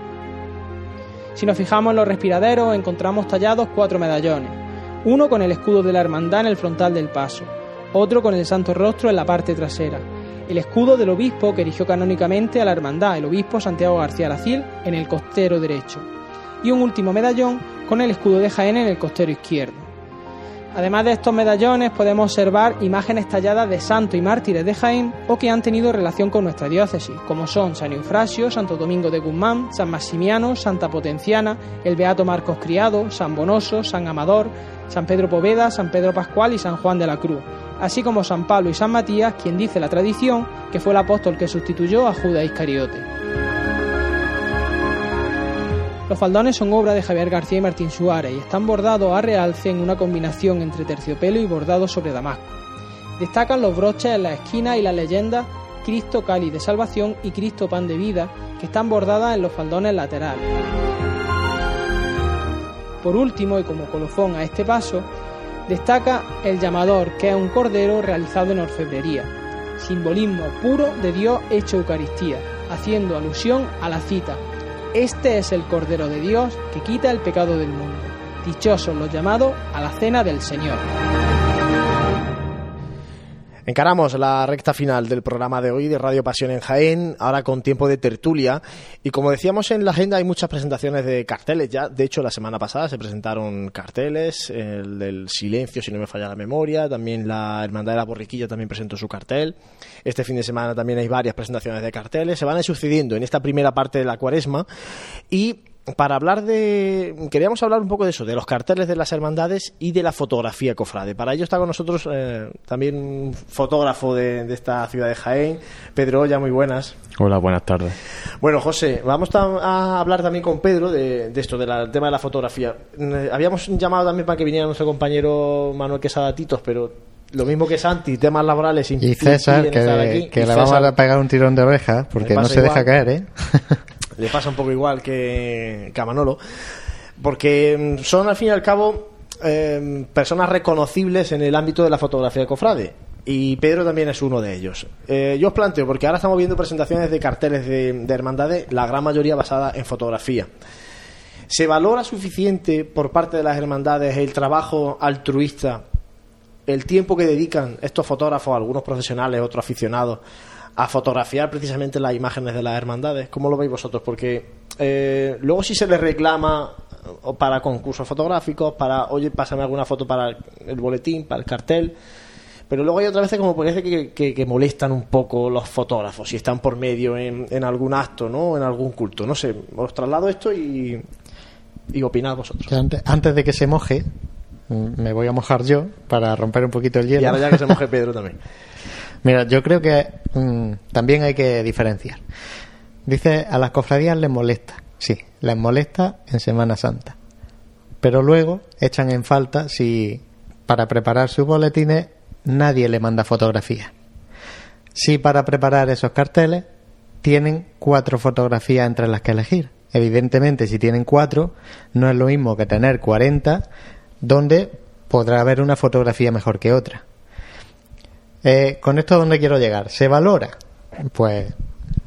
Si nos fijamos en los respiraderos encontramos tallados cuatro medallones, uno con el escudo de la hermandad en el frontal del paso, otro con el santo rostro en la parte trasera, el escudo del obispo que erigió canónicamente a la hermandad, el obispo Santiago García Aracil, en el costero derecho, y un último medallón con el escudo de Jaén en el costero izquierdo. Además de estos medallones podemos observar imágenes talladas de santos y mártires de Jaén o que han tenido relación con nuestra diócesis, como son San Eufrasio, Santo Domingo de Guzmán, San Maximiano, Santa Potenciana, el Beato Marcos Criado, San Bonoso, San Amador, San Pedro Poveda, San Pedro Pascual y San Juan de la Cruz, así como San Pablo y San Matías, quien dice la tradición que fue el apóstol que sustituyó a Judas Iscariote. Los faldones son obra de Javier García y Martín Suárez y están bordados a realce en una combinación entre terciopelo y bordado sobre damasco. Destacan los broches en la esquina y la leyenda Cristo cáliz de salvación y Cristo pan de vida que están bordadas en los faldones laterales. Por último, y como colofón a este paso, destaca el llamador, que es un cordero realizado en orfebrería, simbolismo puro de Dios hecho Eucaristía, haciendo alusión a la cita, este es el Cordero de Dios que quita el pecado del mundo. Dichosos los llamados a la cena del Señor. Encaramos la recta final del programa de hoy de Radio Pasión en Jaén, ahora con tiempo de tertulia. Y como decíamos en la agenda, hay muchas presentaciones de carteles ya. De hecho, la semana pasada se presentaron carteles, el del silencio, si no me falla la memoria. También la Hermandad de la Borriquilla también presentó su cartel. Este fin de semana también hay varias presentaciones de carteles. Se van a ir sucediendo en esta primera parte de la cuaresma. Y para hablar de. Queríamos hablar un poco de eso, de los carteles de las hermandades y de la fotografía cofrade. Para ello está con nosotros eh, también un fotógrafo de, de, esta ciudad de Jaén, Pedro Olla, muy buenas. Hola, buenas tardes. Bueno, José, vamos a hablar también con Pedro de, de esto, del tema de la fotografía. Eh, habíamos llamado también para que viniera nuestro compañero Manuel Quesada Titos, pero lo mismo que Santi, temas laborales y César, que, aquí. que y le César, vamos a pegar un tirón de orejas porque no se igual. deja caer, ¿eh? le pasa un poco igual que, que a Manolo, porque mm, son al fin y al cabo eh, personas reconocibles en el ámbito de la fotografía de cofrade. Y Pedro también es uno de ellos. Eh, yo os planteo, porque ahora estamos viendo presentaciones de carteles de, de hermandades, la gran mayoría basada en fotografía. ¿Se valora suficiente por parte de las hermandades el trabajo altruista, el tiempo que dedican estos fotógrafos, algunos profesionales, otros aficionados, a fotografiar precisamente las imágenes de las hermandades. ¿Cómo lo veis vosotros? Porque eh, luego si se les reclama para concursos fotográficos, para, oye, pásame alguna foto para el boletín, para el cartel. Pero luego hay otras veces como parece que, que, que molestan un poco los fotógrafos si están por medio en, en algún acto, ¿no? En algún culto. No sé, os traslado esto y, y opinad vosotros. Antes, antes de que se moje, me voy a mojar yo para romper un poquito el hielo. Y ahora ya que se moje Pedro también. Mira, yo creo que mmm, también hay que diferenciar. Dice, a las cofradías les molesta. Sí, les molesta en Semana Santa. Pero luego echan en falta si para preparar sus boletines nadie le manda fotografías. Si para preparar esos carteles tienen cuatro fotografías entre las que elegir. Evidentemente, si tienen cuatro, no es lo mismo que tener 40, donde podrá haber una fotografía mejor que otra. Eh, ¿Con esto dónde quiero llegar? ¿Se valora? Pues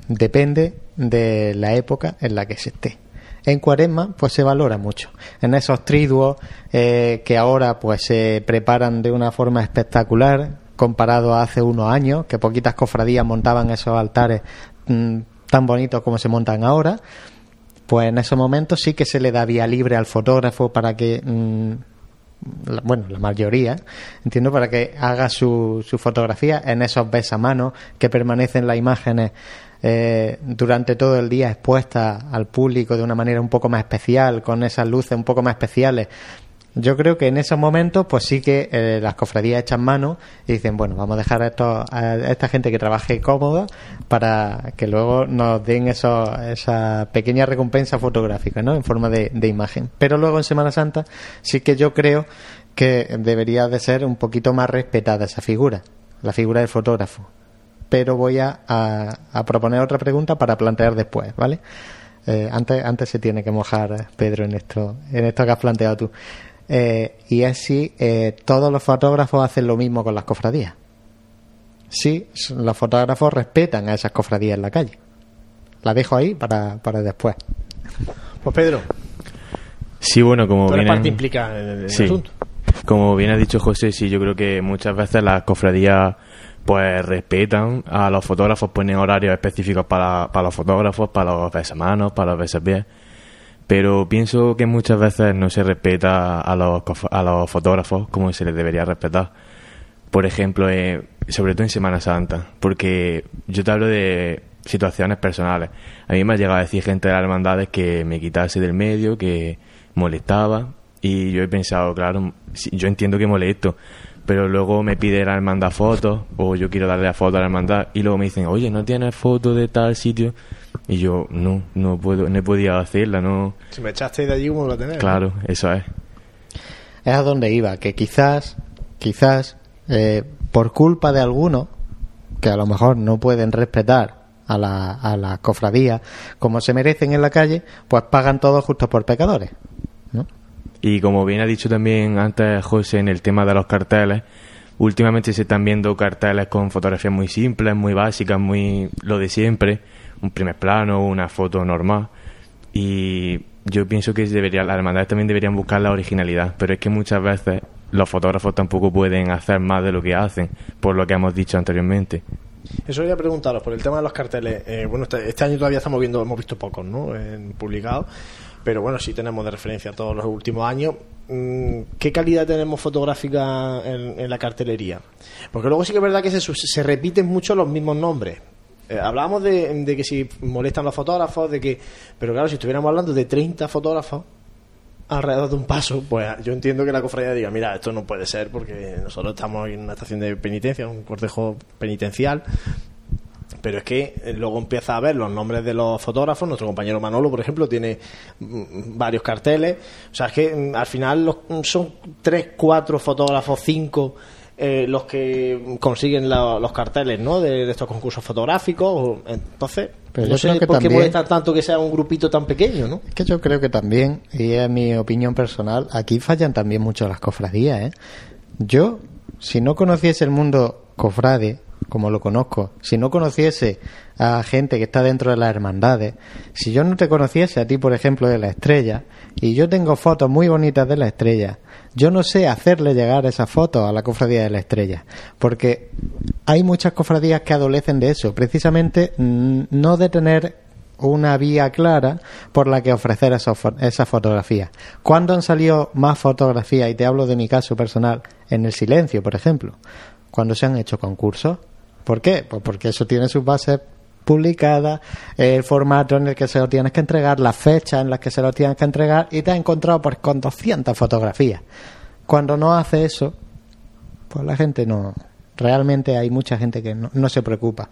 depende de la época en la que se esté. En cuaresma, pues se valora mucho. En esos triduos eh, que ahora pues se preparan de una forma espectacular, comparado a hace unos años, que poquitas cofradías montaban esos altares mmm, tan bonitos como se montan ahora, pues en esos momentos sí que se le da vía libre al fotógrafo para que mmm, la, bueno, la mayoría, entiendo, para que haga su, su fotografía en esos besamanos que permanecen las imágenes eh, durante todo el día expuestas al público de una manera un poco más especial, con esas luces un poco más especiales. Yo creo que en esos momentos, pues sí que eh, las cofradías echan mano y dicen, bueno, vamos a dejar a, esto, a esta gente que trabaje cómoda para que luego nos den eso, esa pequeña recompensa fotográfica, ¿no? En forma de, de imagen. Pero luego en Semana Santa sí que yo creo que debería de ser un poquito más respetada esa figura, la figura del fotógrafo. Pero voy a, proponer otra pregunta para plantear después, ¿vale? Eh, antes, antes se tiene que mojar Pedro en esto, en esto que has planteado tú. Eh, y es si eh, todos los fotógrafos hacen lo mismo con las cofradías. Si los fotógrafos respetan a esas cofradías en la calle. La dejo ahí para, para después. Pues Pedro. Sí, bueno, como bien. parte implica en el sí. asunto. Como bien ha dicho José, sí, yo creo que muchas veces las cofradías pues respetan a los fotógrafos, ponen horarios específicos para, para los fotógrafos, para los besamanos, para los besapiés pero pienso que muchas veces no se respeta a los, a los fotógrafos como se les debería respetar. Por ejemplo, eh, sobre todo en Semana Santa, porque yo te hablo de situaciones personales. A mí me ha llegado a decir gente de las hermandades que me quitase del medio, que molestaba, y yo he pensado, claro, yo entiendo que molesto, pero luego me pide la hermandad fotos, o yo quiero darle la foto a la hermandad, y luego me dicen, oye, ¿no tienes foto de tal sitio? Y yo, no, no puedo, no he podido hacerla, no. Si me echaste de allí, ¿cómo lo tenés? Claro, ¿no? eso es. Es a donde iba, que quizás, quizás, eh, por culpa de algunos, que a lo mejor no pueden respetar a la, a la cofradía como se merecen en la calle, pues pagan todos justos por pecadores, ¿no? Y como bien ha dicho también antes José en el tema de los carteles, últimamente se están viendo carteles con fotografías muy simples, muy básicas, muy lo de siempre, un primer plano, una foto normal. Y yo pienso que debería, las hermandades también deberían buscar la originalidad, pero es que muchas veces los fotógrafos tampoco pueden hacer más de lo que hacen, por lo que hemos dicho anteriormente. Eso quería preguntaros por el tema de los carteles. Eh, bueno, este, este año todavía estamos viendo, hemos visto pocos, ¿no? En publicados, pero bueno, sí tenemos de referencia todos los últimos años. Mm, ¿Qué calidad tenemos fotográfica en, la cartelería? Porque luego sí que es verdad que se, se repiten mucho los mismos nombres. Eh, hablábamos de, de que si molestan los fotógrafos, de que, pero claro, si estuviéramos hablando de 30 fotógrafos alrededor de un paso, pues yo entiendo que la cofradía diga, mira, esto no puede ser porque nosotros estamos en una estación de penitencia, un cortejo penitencial, pero es que eh, luego empieza a ver los nombres de los fotógrafos. Nuestro compañero Manolo, por ejemplo, tiene mm, varios carteles. O sea, es que mm, al final los- mm, son tres, cuatro fotógrafos, cinco. eh, los que consiguen la- los carteles ¿no? de, de estos concursos fotográficos entonces Pero no yo sé creo que por qué también- molesta tanto que sea un grupito tan pequeño ¿no? Es que yo creo que también, y es mi opinión personal, aquí fallan también mucho las cofradías, ¿eh? Yo, si no conociese el mundo cofrade, como lo conozco, si no conociese a gente que está dentro de las hermandades, si yo no te conociese a ti, por ejemplo, de la estrella, y yo tengo fotos muy bonitas de la estrella, yo no sé hacerle llegar esas fotos a la cofradía de la estrella, porque hay muchas cofradías que adolecen de eso, precisamente mm, no de tener una vía clara por la que ofrecer esas fotografías. ¿Cuándo han salido más fotografías? Y te hablo de mi caso personal, en el silencio, por ejemplo. Cuando se han hecho concursos. ¿Por qué? Pues porque eso tiene sus bases publicadas, el formato en el que se lo tienes que entregar, las fechas en las que se lo tienes que entregar y te has encontrado pues, con 200 fotografías. Cuando no hace eso, pues la gente no. Realmente hay mucha gente que no, no se preocupa.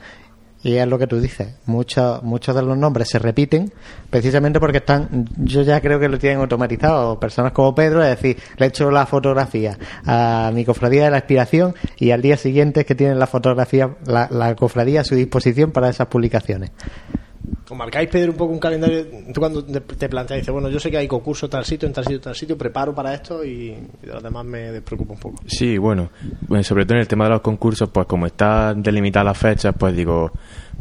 Y es lo que tú dices, muchos muchos de los nombres se repiten precisamente porque están, yo ya creo que lo tienen automatizado. Personas como Pedro, es decir, le echo la fotografía a mi cofradía de la inspiración y al día siguiente es que tienen la fotografía, la cofradía a su disposición para esas publicaciones. ¿Os marcáis, Pedro, un poco un calendario? Tú cuando te, te planteas, dices, bueno, yo sé que hay concurso tal sitio, en tal sitio, tal sitio, preparo para esto y, y de los demás me despreocupo un poco. Sí, bueno, bueno, sobre todo en el tema de los concursos, pues como está delimitada las fechas, pues digo,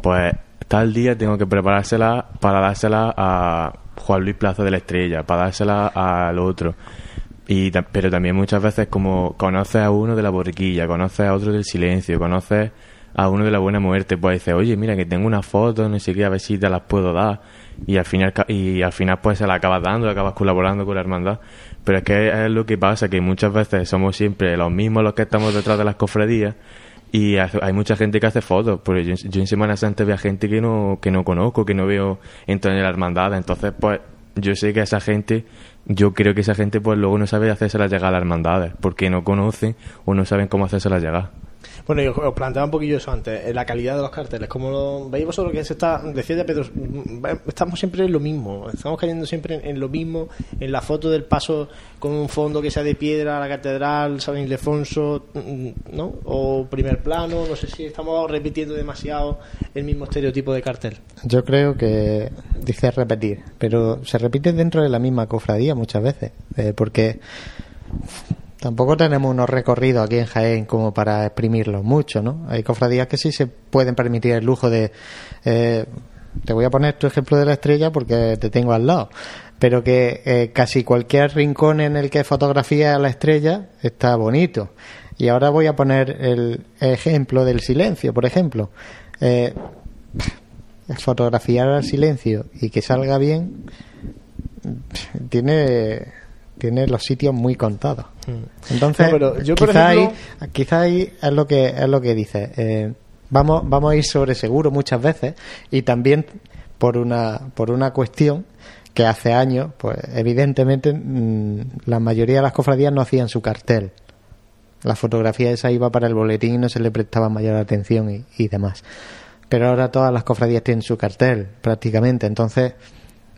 pues tal día tengo que preparársela para dársela a Juan Luis Plaza de la Estrella, para dársela al otro. Y, pero también muchas veces como conoces a uno de la borriquilla, conoces a otro del silencio, conoces a uno de la buena muerte, pues dices, oye, mira que tengo una foto, no sé qué, a ver si te las puedo dar. Y al final, y al final pues se la acabas dando, acabas colaborando con la hermandad. Pero es que es lo que pasa, que muchas veces somos siempre los mismos los que estamos detrás de las cofradías y hay mucha gente que hace fotos. Porque yo, en Semana Santa veo a gente que no, que no conozco, que no veo entrar en la hermandad. Entonces, pues yo sé que esa gente, yo creo que esa gente pues luego no sabe hacérselas llegar a las hermandades, porque no conocen o no saben cómo hacérselas llegar. Bueno, yo os planteaba un poquillo eso antes, eh, la calidad de los carteles. Como lo veis vosotros que se está, decía ya Pedro, mm, estamos siempre en lo mismo, estamos cayendo siempre en, lo mismo, en la foto del paso con un fondo que sea de piedra, la catedral, San Ildefonso, mm, ¿no? O primer plano, no sé si estamos repitiendo demasiado el mismo estereotipo de cartel. Yo creo que dice repetir, pero se repite dentro de la misma cofradía muchas veces, eh, porque tampoco tenemos unos recorridos aquí en Jaén como para exprimirlos mucho, ¿no? Hay cofradías que sí se pueden permitir el lujo de... eh, te voy a poner tu ejemplo de la estrella porque te tengo al lado, pero que eh, casi cualquier rincón en el que fotografía a la estrella está bonito. Y ahora voy a poner el ejemplo del silencio, por ejemplo. Eh, fotografiar al silencio y que salga bien tiene tiene los sitios muy contados entonces Mm. No, pero yo, por quizá, ejemplo- ahí, quizá ahí es lo que es lo que dice eh, vamos vamos a ir sobre seguro muchas veces y también por una por una cuestión que hace años pues evidentemente mm, la mayoría de las cofradías no hacían su cartel la fotografía esa iba para el boletín y no se le prestaba mayor atención y, y demás. Pero ahora todas las cofradías tienen su cartel, prácticamente. Entonces,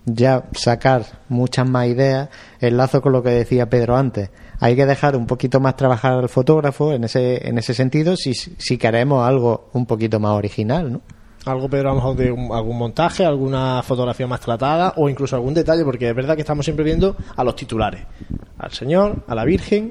ya sacar muchas más ideas, enlazo con lo que decía Pedro antes. Hay que dejar un poquito más trabajar al fotógrafo en ese, en ese sentido si, si queremos algo un poquito más original, ¿no? Algo, Pedro, a lo mejor de algún montaje, alguna fotografía más tratada o incluso algún detalle, porque es verdad que estamos siempre viendo a los titulares, al Señor, a la Virgen,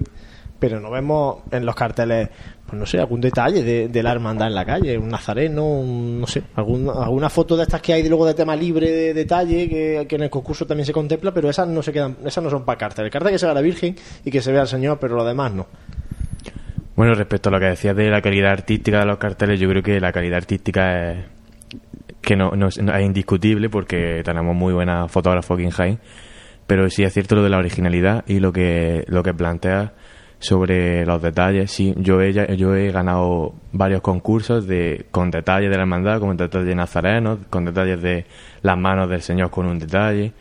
pero no vemos en los carteles, pues no sé, algún detalle de, de la hermandad en la calle, un nazareno, un- no sé, algún- alguna foto de estas que hay luego de tema libre de detalle que, en el concurso también se contempla, pero esas no se quedan, esas no son para cartel. El cartel que se vea la Virgen y que se vea el Señor, pero lo demás no. Bueno, respecto a lo que decías de la calidad artística de los carteles, yo creo que la calidad artística es que no, es, es indiscutible porque tenemos muy buenas fotógrafos aquí en Jaén, pero sí es cierto lo de la originalidad y lo que lo que plantea sobre los detalles. Sí, yo he, yo he ganado varios concursos de con detalles de la hermandad, con detalles de nazarenos, con detalles de las manos del Señor con un detalle.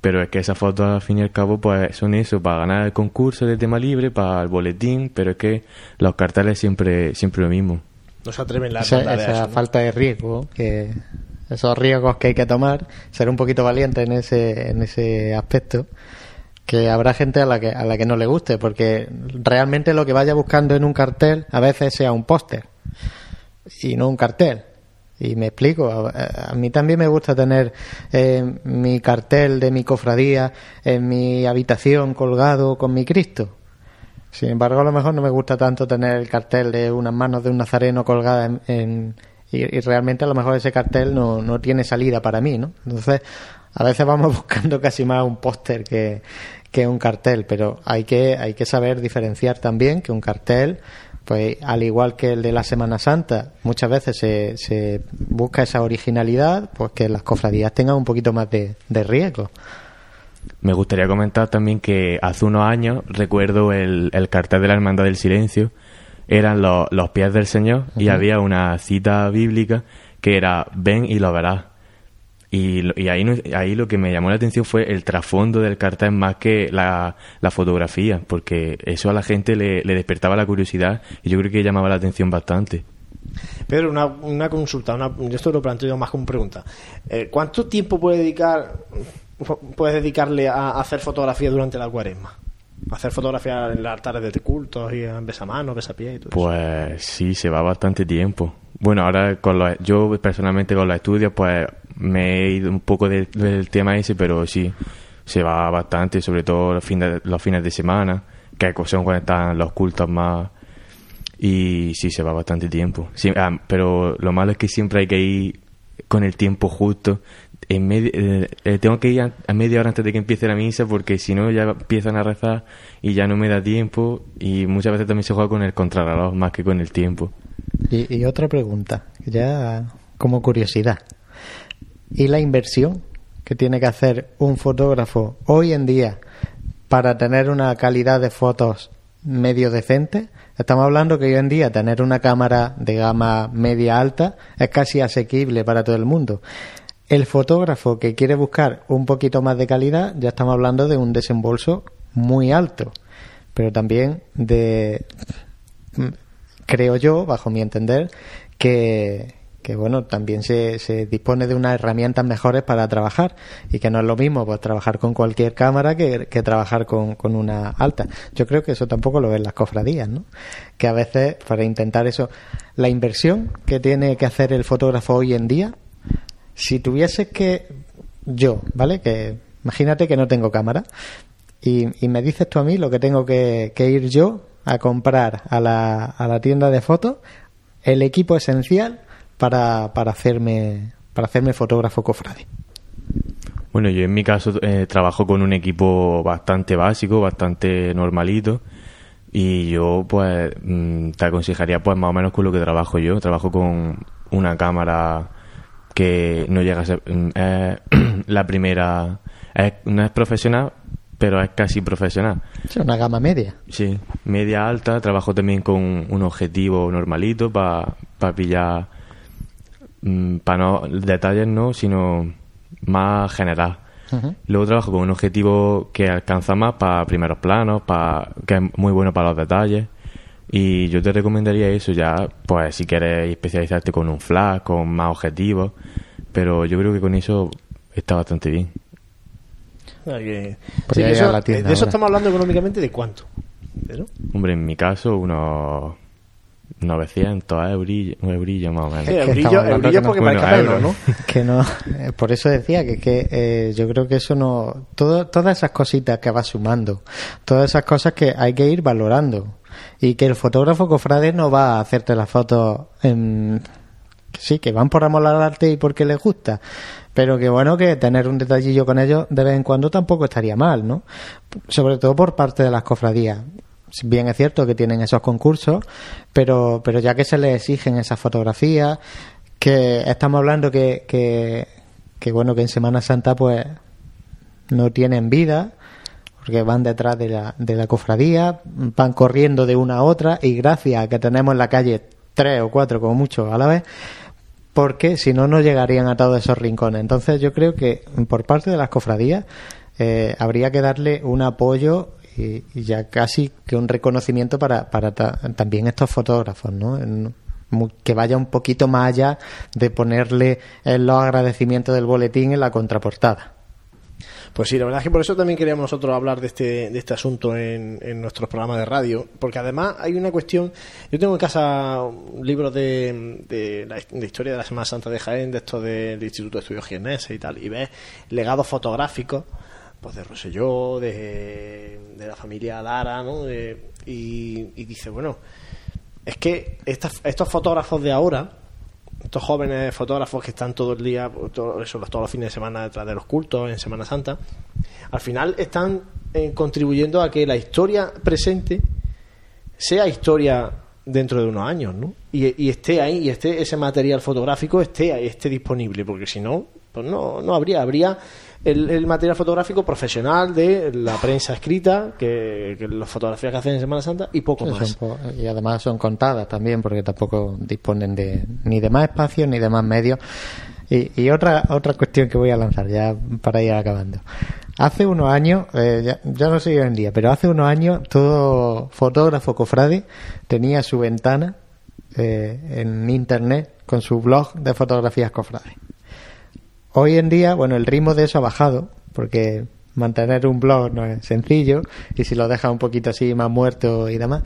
Pero es que esas fotos, al fin y al cabo, pues son eso, para ganar el concurso de tema libre, para el boletín, pero es que los carteles siempre siempre lo mismo. No se atreven las esa, esa eso, ¿no? falta de riesgo, que esos riesgos que hay que tomar, ser un poquito valiente en ese, en ese aspecto, que habrá gente a la que, a la que no le guste, porque realmente lo que vaya buscando en un cartel a veces sea un póster y no un cartel. Y me explico, a, a mí también me gusta tener eh, mi cartel de mi cofradía en mi habitación colgado con mi Cristo. Sin embargo, a lo mejor no me gusta tanto tener el cartel de unas manos de un nazareno colgada en, y, y realmente a lo mejor ese cartel no, no tiene salida para mí, ¿no? Entonces, a veces vamos buscando casi más un póster que, que un cartel, pero hay que, hay que saber diferenciar también que un cartel, pues al igual que el de la Semana Santa, muchas veces se, se busca esa originalidad, pues que las cofradías tengan un poquito más de, de riesgo. Me gustaría comentar también que hace unos años recuerdo el, el cartel de la Hermandad del Silencio, eran los, los pies del Señor y había una cita bíblica que era ven y lo verás. Y, y ahí, ahí lo que me llamó la atención fue el trasfondo del cartel más que la, fotografía, porque eso a la gente le, despertaba la curiosidad y yo creo que llamaba la atención bastante. Pedro, una, una consulta, una, esto lo planteo más como pregunta. Eh, ¿Cuánto tiempo puede dedicar, puedes dedicarle a hacer fotografía durante la cuaresma? Hacer fotografía en los altares de cultos y en besamanos, besapiés y todo. Pues sí, se va bastante tiempo. Bueno, ahora con los, yo personalmente con los estudios pues me he ido un poco del tema ese, pero sí, se va bastante, sobre todo los fines, los fines de semana, que son cuando están los cultos más... Y sí, se va bastante tiempo. Sí, ah, pero lo malo es que siempre hay que ir con el tiempo justo. En medio, eh, eh, tengo que ir a, media hora antes de que empiece la misa porque si no ya empiezan a rezar y ya no me da tiempo y muchas veces también se juega con el contrarreloj más que con el tiempo. Y, y otra pregunta, ya como curiosidad. ¿Y la inversión que tiene que hacer un fotógrafo hoy en día para tener una calidad de fotos medio decente? Estamos hablando que hoy en día tener una cámara de gama media alta es casi asequible para todo el mundo. El fotógrafo que quiere buscar un poquito más de calidad, ya estamos hablando de un desembolso muy alto, pero también de creo yo, bajo mi entender, que, que bueno, también se, se dispone de unas herramientas mejores para trabajar y que no es lo mismo pues trabajar con cualquier cámara que, que trabajar con, con una alta. Yo creo que eso tampoco lo ven las cofradías, ¿no? Que a veces para intentar eso, la inversión que tiene que hacer el fotógrafo hoy en día, si tuviese que yo, ¿vale? Que imagínate que no tengo cámara y, y me dices tú a mí lo que tengo que, ir yo a comprar a la, a la tienda de fotos el equipo esencial para, para hacerme para hacerme fotógrafo cofrade. Bueno, yo en mi caso eh, trabajo con un equipo bastante básico, bastante normalito. Y yo, pues, mm, te aconsejaría, pues, más o menos con lo que trabajo yo. Trabajo con una cámara que no llega a ser mm, es la primera. es- no es profesional, pero es casi profesional. Es una gama media. Sí, media alta. Trabajo también con un objetivo normalito para pillar. Para no. Detalles no, sino más general. Luego trabajo con un objetivo que alcanza más para primeros planos, para que es muy bueno para los detalles. Y yo te recomendaría eso ya, pues si quieres especializarte con un flash, con más objetivos. Pero yo creo que con eso está bastante bien. Pues Sí, eso- la de eso ahora. estamos hablando económicamente de cuánto. Pero, Hombre, en mi caso, unos 900 eurillos, un eurillo más o menos. Sí, eurillo, eurillo porque no- bueno, euros. que no por eso decía que, que eh, yo creo que eso no todo, todas esas cositas que va sumando todas esas cosas que hay que ir valorando y que el fotógrafo cofrade no va a hacerte las fotos en sí que van por amor al arte y porque les gusta. Pero que bueno que tener un detallillo con ellos de vez en cuando tampoco estaría mal no sobre todo por parte de las cofradías. Bien es cierto que tienen esos concursos pero pero ya que se les exigen esas fotografías que estamos hablando que, que, que, bueno que en Semana Santa pues no tienen vida porque van detrás de la, de la cofradía van corriendo de una a otra y gracias a que tenemos en la calle tres o cuatro como mucho a la vez porque si no no llegarían a todos esos rincones entonces yo creo que por parte de las cofradías eh, habría que darle un apoyo y, ya casi que un reconocimiento para, para ta- también estos fotógrafos ¿no? En- que vaya un poquito más allá de ponerle eh, los agradecimientos del boletín en la contraportada. Pues sí, la verdad es que por eso también queríamos nosotros hablar de este, de este asunto en, en nuestros programas de radio, porque además hay una cuestión, yo tengo en casa un libro de, de historia de la Semana Santa de Jaén, de esto del Instituto de Estudios Jienenses y tal, y ves legados fotográficos, pues de Rosselló, de, de la familia Lara, ¿no? De- y, y dice, bueno, es que estas- estos fotógrafos de ahora, estos jóvenes fotógrafos que están todo el día, todo, todos los fines de semana detrás de los cultos en Semana Santa, al final están eh, contribuyendo a que la historia presente sea historia dentro de unos años, ¿no? Y, y esté ahí, y esté ese material fotográfico esté ahí, esté disponible, porque si no, pues no, no habría, habría el, el material fotográfico profesional de la prensa escrita, que, que las fotografías que hacen en Semana Santa, y poco Sí, más. po- y además son contadas también porque tampoco disponen de ni de más espacio ni de más medios. Y, y otra otra cuestión que voy a lanzar ya para ir acabando. Hace unos años, eh, ya, ya no sé hoy en día, pero hace unos años todo fotógrafo cofrade tenía su ventana eh, en internet con su blog de fotografías cofrades. Hoy en día, bueno, el ritmo de eso ha bajado, porque mantener un blog no es sencillo, y si lo dejas un poquito así más muerto y demás.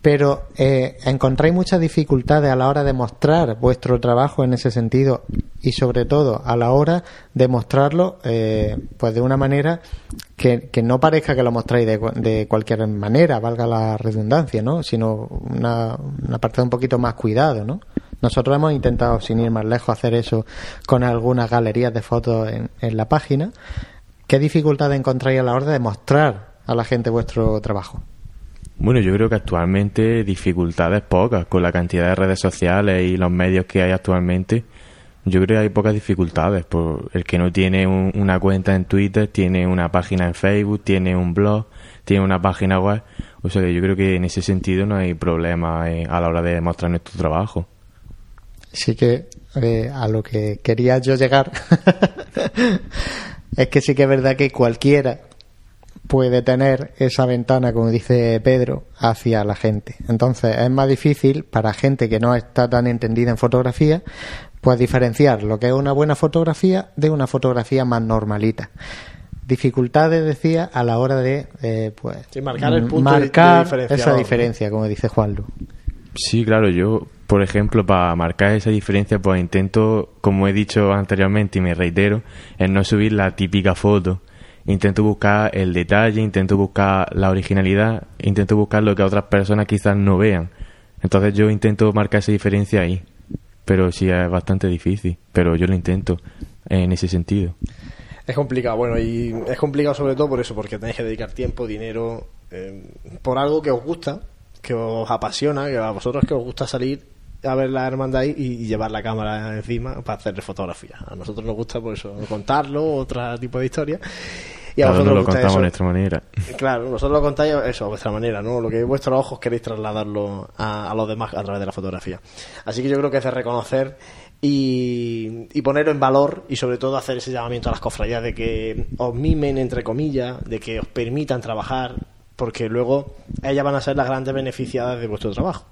Pero eh, encontráis muchas dificultades a la hora de mostrar vuestro trabajo en ese sentido, y sobre todo a la hora de mostrarlo eh, pues de una manera que, no parezca que lo mostráis de, de cualquier manera, valga la redundancia, ¿no? Sino una, una parte de un poquito más cuidado, ¿no? Nosotros hemos intentado, sin ir más lejos, hacer eso con algunas galerías de fotos en, en la página. ¿Qué dificultades encontráis a la hora de mostrar a la gente vuestro trabajo? Bueno, yo creo que actualmente dificultades pocas con la cantidad de redes sociales y los medios que hay actualmente. Yo creo que hay pocas dificultades. Por el que no tiene un- una cuenta en Twitter, tiene una página en Facebook, tiene un blog, tiene una página web. O sea que yo creo que en ese sentido no hay problema eh, a la hora de mostrar nuestro trabajo. Sí que eh, a lo que quería yo llegar es que sí que es verdad que cualquiera puede tener esa ventana, como dice Pedro, hacia la gente. Entonces es más difícil para gente que no está tan entendida en fotografía, pues diferenciar lo que es una buena fotografía de una fotografía más normalita. Dificultades, decía, a la hora de eh, pues, Sí, marcar el punto marcar de- de esa diferencia, como dice Juanlu. Sí, claro, yo, por ejemplo, para marcar esa diferencia, pues intento, como he dicho anteriormente y me reitero, en no subir la típica foto. Intento buscar el detalle, intento buscar la originalidad, intento buscar lo que otras personas quizás no vean. Entonces yo intento marcar esa diferencia ahí. Pero sí es bastante difícil, pero yo lo intento en ese sentido. Es complicado, bueno, y es complicado sobre todo por eso, porque tenéis que dedicar tiempo, dinero, eh, por algo que os gusta, que os apasiona, que a vosotros que os gusta salir a ver la hermandad y, y llevar la cámara encima para hacer fotografía. A nosotros nos gusta por eso contarlo, otro tipo de historia. Y a uno vosotros lo os gusta contamos eso. a nuestra manera. Claro, nosotros lo contáis eso, a vuestra manera, ¿no? Lo que vuestros ojos queréis trasladarlo a, a los demás a través de la fotografía. Así que yo creo que es de reconocer y, y ponerlo en valor y sobre todo hacer ese llamamiento a las cofradías de que os mimen, entre comillas, de que os permitan trabajar, porque luego ellas van a ser las grandes beneficiadas de vuestro trabajo.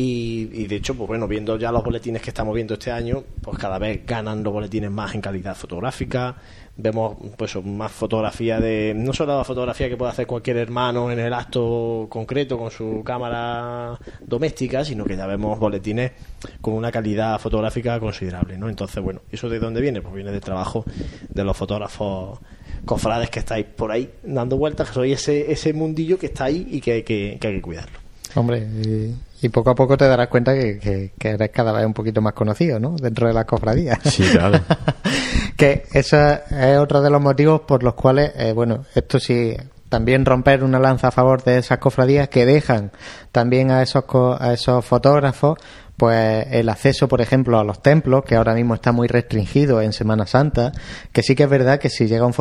Y, y, de hecho, pues bueno, viendo ya los boletines que estamos viendo este año, pues cada vez ganan los boletines más en calidad fotográfica. Vemos pues más fotografía de. No solo la fotografía que puede hacer cualquier hermano en el acto concreto con su cámara doméstica, sino que ya vemos boletines con una calidad fotográfica considerable, ¿no? Entonces, bueno, ¿eso de dónde viene? Pues viene del trabajo de los fotógrafos cofrades que estáis por ahí dando vueltas, que sois ese, ese mundillo que está ahí y que hay que, que, hay que cuidarlo. Hombre, y, y, poco a poco te darás cuenta que, que, que, eres cada vez un poquito más conocido, ¿no? Dentro de las cofradías. Sí, claro. que eso es otro de los motivos por los cuales, eh, bueno, esto sí, también romper una lanza a favor de esas cofradías que dejan también a esos, a esos fotógrafos pues el acceso, por ejemplo, a los templos, que ahora mismo está muy restringido en Semana Santa, que sí que es verdad que si llega un,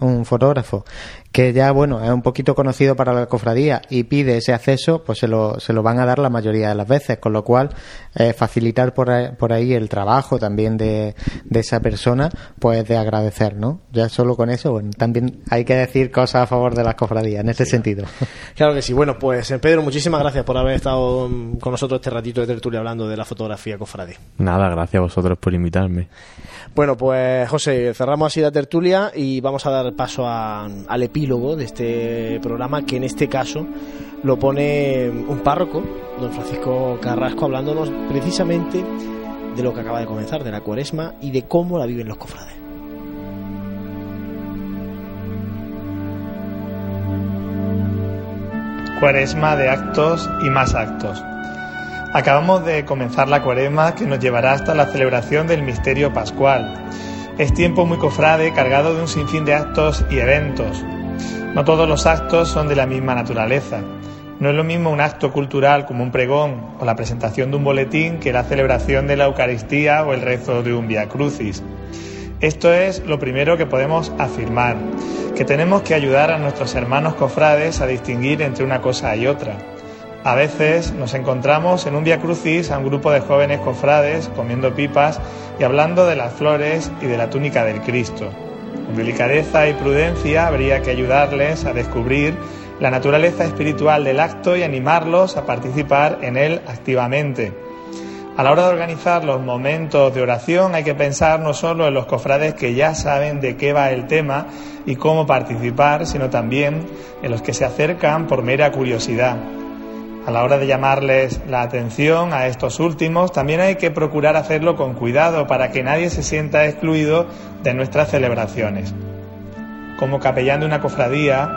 un fotógrafo que ya, bueno, es un poquito conocido para la cofradía y pide ese acceso, pues se lo, se lo van a dar la mayoría de las veces, con lo cual eh, facilitar por ahí, por ahí el trabajo también de, de esa persona, pues de agradecer, ¿no? Ya solo con eso, bueno, también hay que decir cosas a favor de las cofradías, en este sí. sentido. Claro que sí. Bueno, pues Pedro, muchísimas gracias por haber estado con nosotros este ratito de tertulia hablando de la fotografía cofradí. Nada, gracias a vosotros por invitarme. Bueno, pues José, cerramos así la tertulia y vamos a dar paso a, al epílogo de este programa, que en este caso lo pone un párroco, don Francisco Carrasco, hablándonos precisamente de lo que acaba de comenzar, de la cuaresma y de cómo la viven los cofrades. Cuaresma de actos y más actos. Acabamos de comenzar la cuaresma que nos llevará hasta la celebración del misterio pascual. Es tiempo muy cofrade, cargado de un sinfín de actos y eventos. No todos los actos son de la misma naturaleza. No es lo mismo un acto cultural como un pregón o la presentación de un boletín que la celebración de la Eucaristía o el rezo de un Via Crucis. Esto es lo primero que podemos afirmar, que tenemos que ayudar a nuestros hermanos cofrades a distinguir entre una cosa y otra. A veces nos encontramos en un Via Crucis a un grupo de jóvenes cofrades comiendo pipas y hablando de las flores y de la túnica del Cristo. Con delicadeza y prudencia habría que ayudarles a descubrir la naturaleza espiritual del acto y animarlos a participar en él activamente. A la hora de organizar los momentos de oración hay que pensar no solo en los cofrades que ya saben de qué va el tema y cómo participar, sino también en los que se acercan por mera curiosidad. A la hora de llamarles la atención a estos últimos, también hay que procurar hacerlo con cuidado para que nadie se sienta excluido de nuestras celebraciones. Como capellán de una cofradía,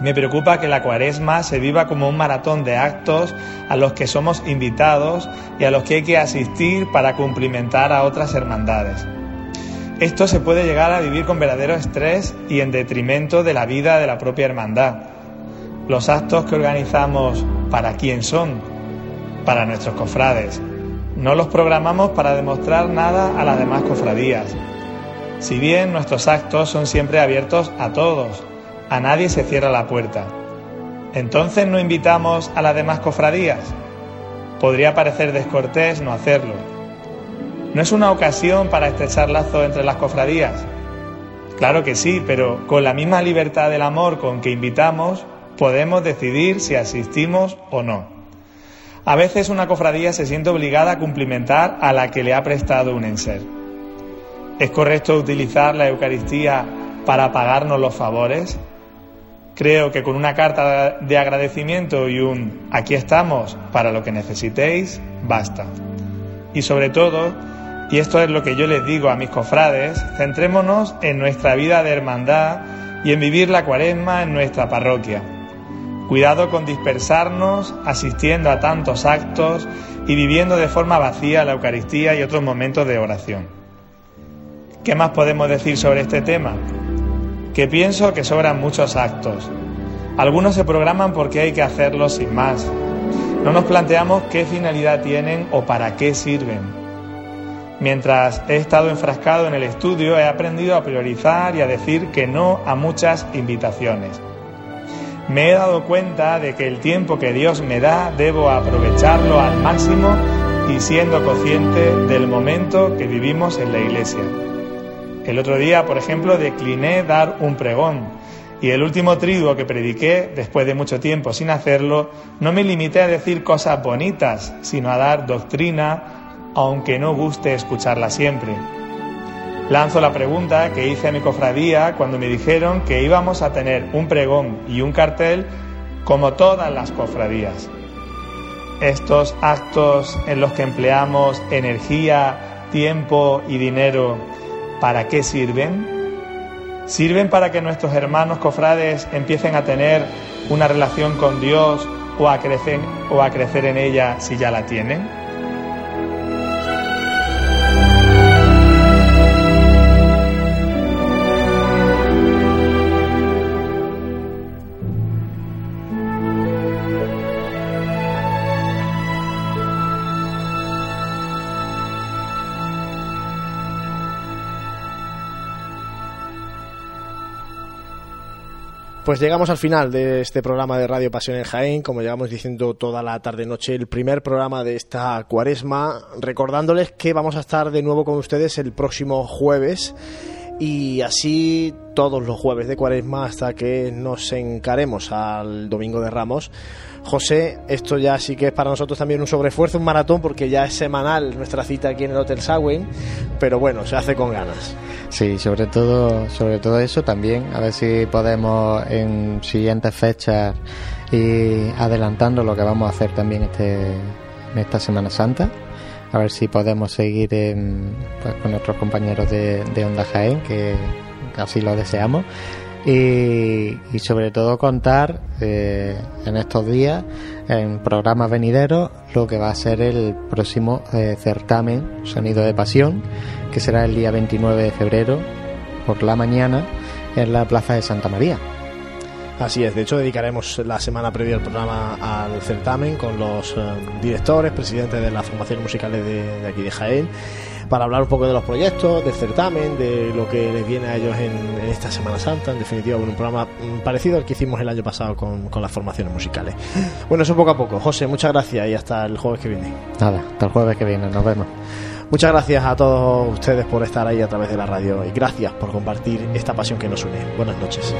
me preocupa que la cuaresma se viva como un maratón de actos a los que somos invitados y a los que hay que asistir para cumplimentar a otras hermandades. Esto se puede llegar a vivir con verdadero estrés y en detrimento de la vida de la propia hermandad. Los actos que organizamos, ¿para quién son? Para nuestros cofrades. No los programamos para demostrar nada a las demás cofradías. Si bien nuestros actos son siempre abiertos a todos, a nadie se cierra la puerta. Entonces no invitamos a las demás cofradías. Podría parecer descortés no hacerlo. ¿No es una ocasión para estrechar lazo entre las cofradías? Claro que sí, pero con la misma libertad del amor con que invitamos, podemos decidir si asistimos o no. A veces una cofradía se siente obligada a cumplimentar a la que le ha prestado un enser. ¿Es correcto utilizar la Eucaristía para pagarnos los favores? Creo que con una carta de agradecimiento y un aquí estamos para lo que necesitéis, basta. Y sobre todo, y esto es lo que yo les digo a mis cofrades, centrémonos en nuestra vida de hermandad y en vivir la cuaresma en nuestra parroquia. Cuidado con dispersarnos asistiendo a tantos actos y viviendo de forma vacía la Eucaristía y otros momentos de oración. ¿Qué más podemos decir sobre este tema? que pienso que sobran muchos actos. Algunos se programan porque hay que hacerlos sin más. No nos planteamos qué finalidad tienen o para qué sirven. Mientras he estado enfrascado en el estudio, he aprendido a priorizar y a decir que no a muchas invitaciones. Me he dado cuenta de que el tiempo que Dios me da debo aprovecharlo al máximo y siendo consciente del momento que vivimos en la iglesia. El otro día, por ejemplo, decliné dar un pregón. Y el último triduo que prediqué, después de mucho tiempo sin hacerlo, no me limité a decir cosas bonitas, sino a dar doctrina, aunque no guste escucharla siempre. Lanzo la pregunta que hice a mi cofradía cuando me dijeron que íbamos a tener un pregón y un cartel como todas las cofradías. Estos actos en los que empleamos energía, tiempo y dinero, ¿para qué sirven? ¿Sirven para que nuestros hermanos cofrades empiecen a tener una relación con Dios o a crecer, o a crecer en ella si ya la tienen? Pues llegamos al final de este programa de Radio Pasión en Jaén, como llevamos diciendo toda la tarde-noche, el primer programa de esta cuaresma, recordándoles que vamos a estar de nuevo con ustedes el próximo jueves y así todos los jueves de cuaresma hasta que nos encaremos al Domingo de Ramos. José, esto ya sí que es para nosotros también un sobreesfuerzo, un maratón, porque ya es semanal nuestra cita aquí en el Hotel Sagüen, pero bueno, se hace con ganas. Sí, sobre todo, sobre todo eso también, a ver si podemos en siguientes fechas ir adelantando lo que vamos a hacer también este, en esta Semana Santa. A ver si podemos seguir pues, con nuestros compañeros de, de Onda Jaén, que así lo deseamos y, sobre todo contar eh, en estos días en programas venideros lo que va a ser el próximo eh, certamen Sonido de Pasión que será el día 29 de febrero por la mañana en la Plaza de Santa María. Así es, de hecho dedicaremos la semana previa al programa al certamen con los eh, directores, presidentes de las formaciones musicales de aquí de Jaén para hablar un poco de los proyectos, del certamen, de lo que les viene a ellos en, esta Semana Santa. En definitiva, un programa parecido al que hicimos el año pasado con, con las formaciones musicales. Bueno, eso poco a poco. José, muchas gracias y hasta el jueves que viene. Nada, hasta el jueves que viene, nos vemos. Muchas gracias a todos ustedes por estar ahí a través de la radio y gracias por compartir esta pasión que nos une. Buenas noches.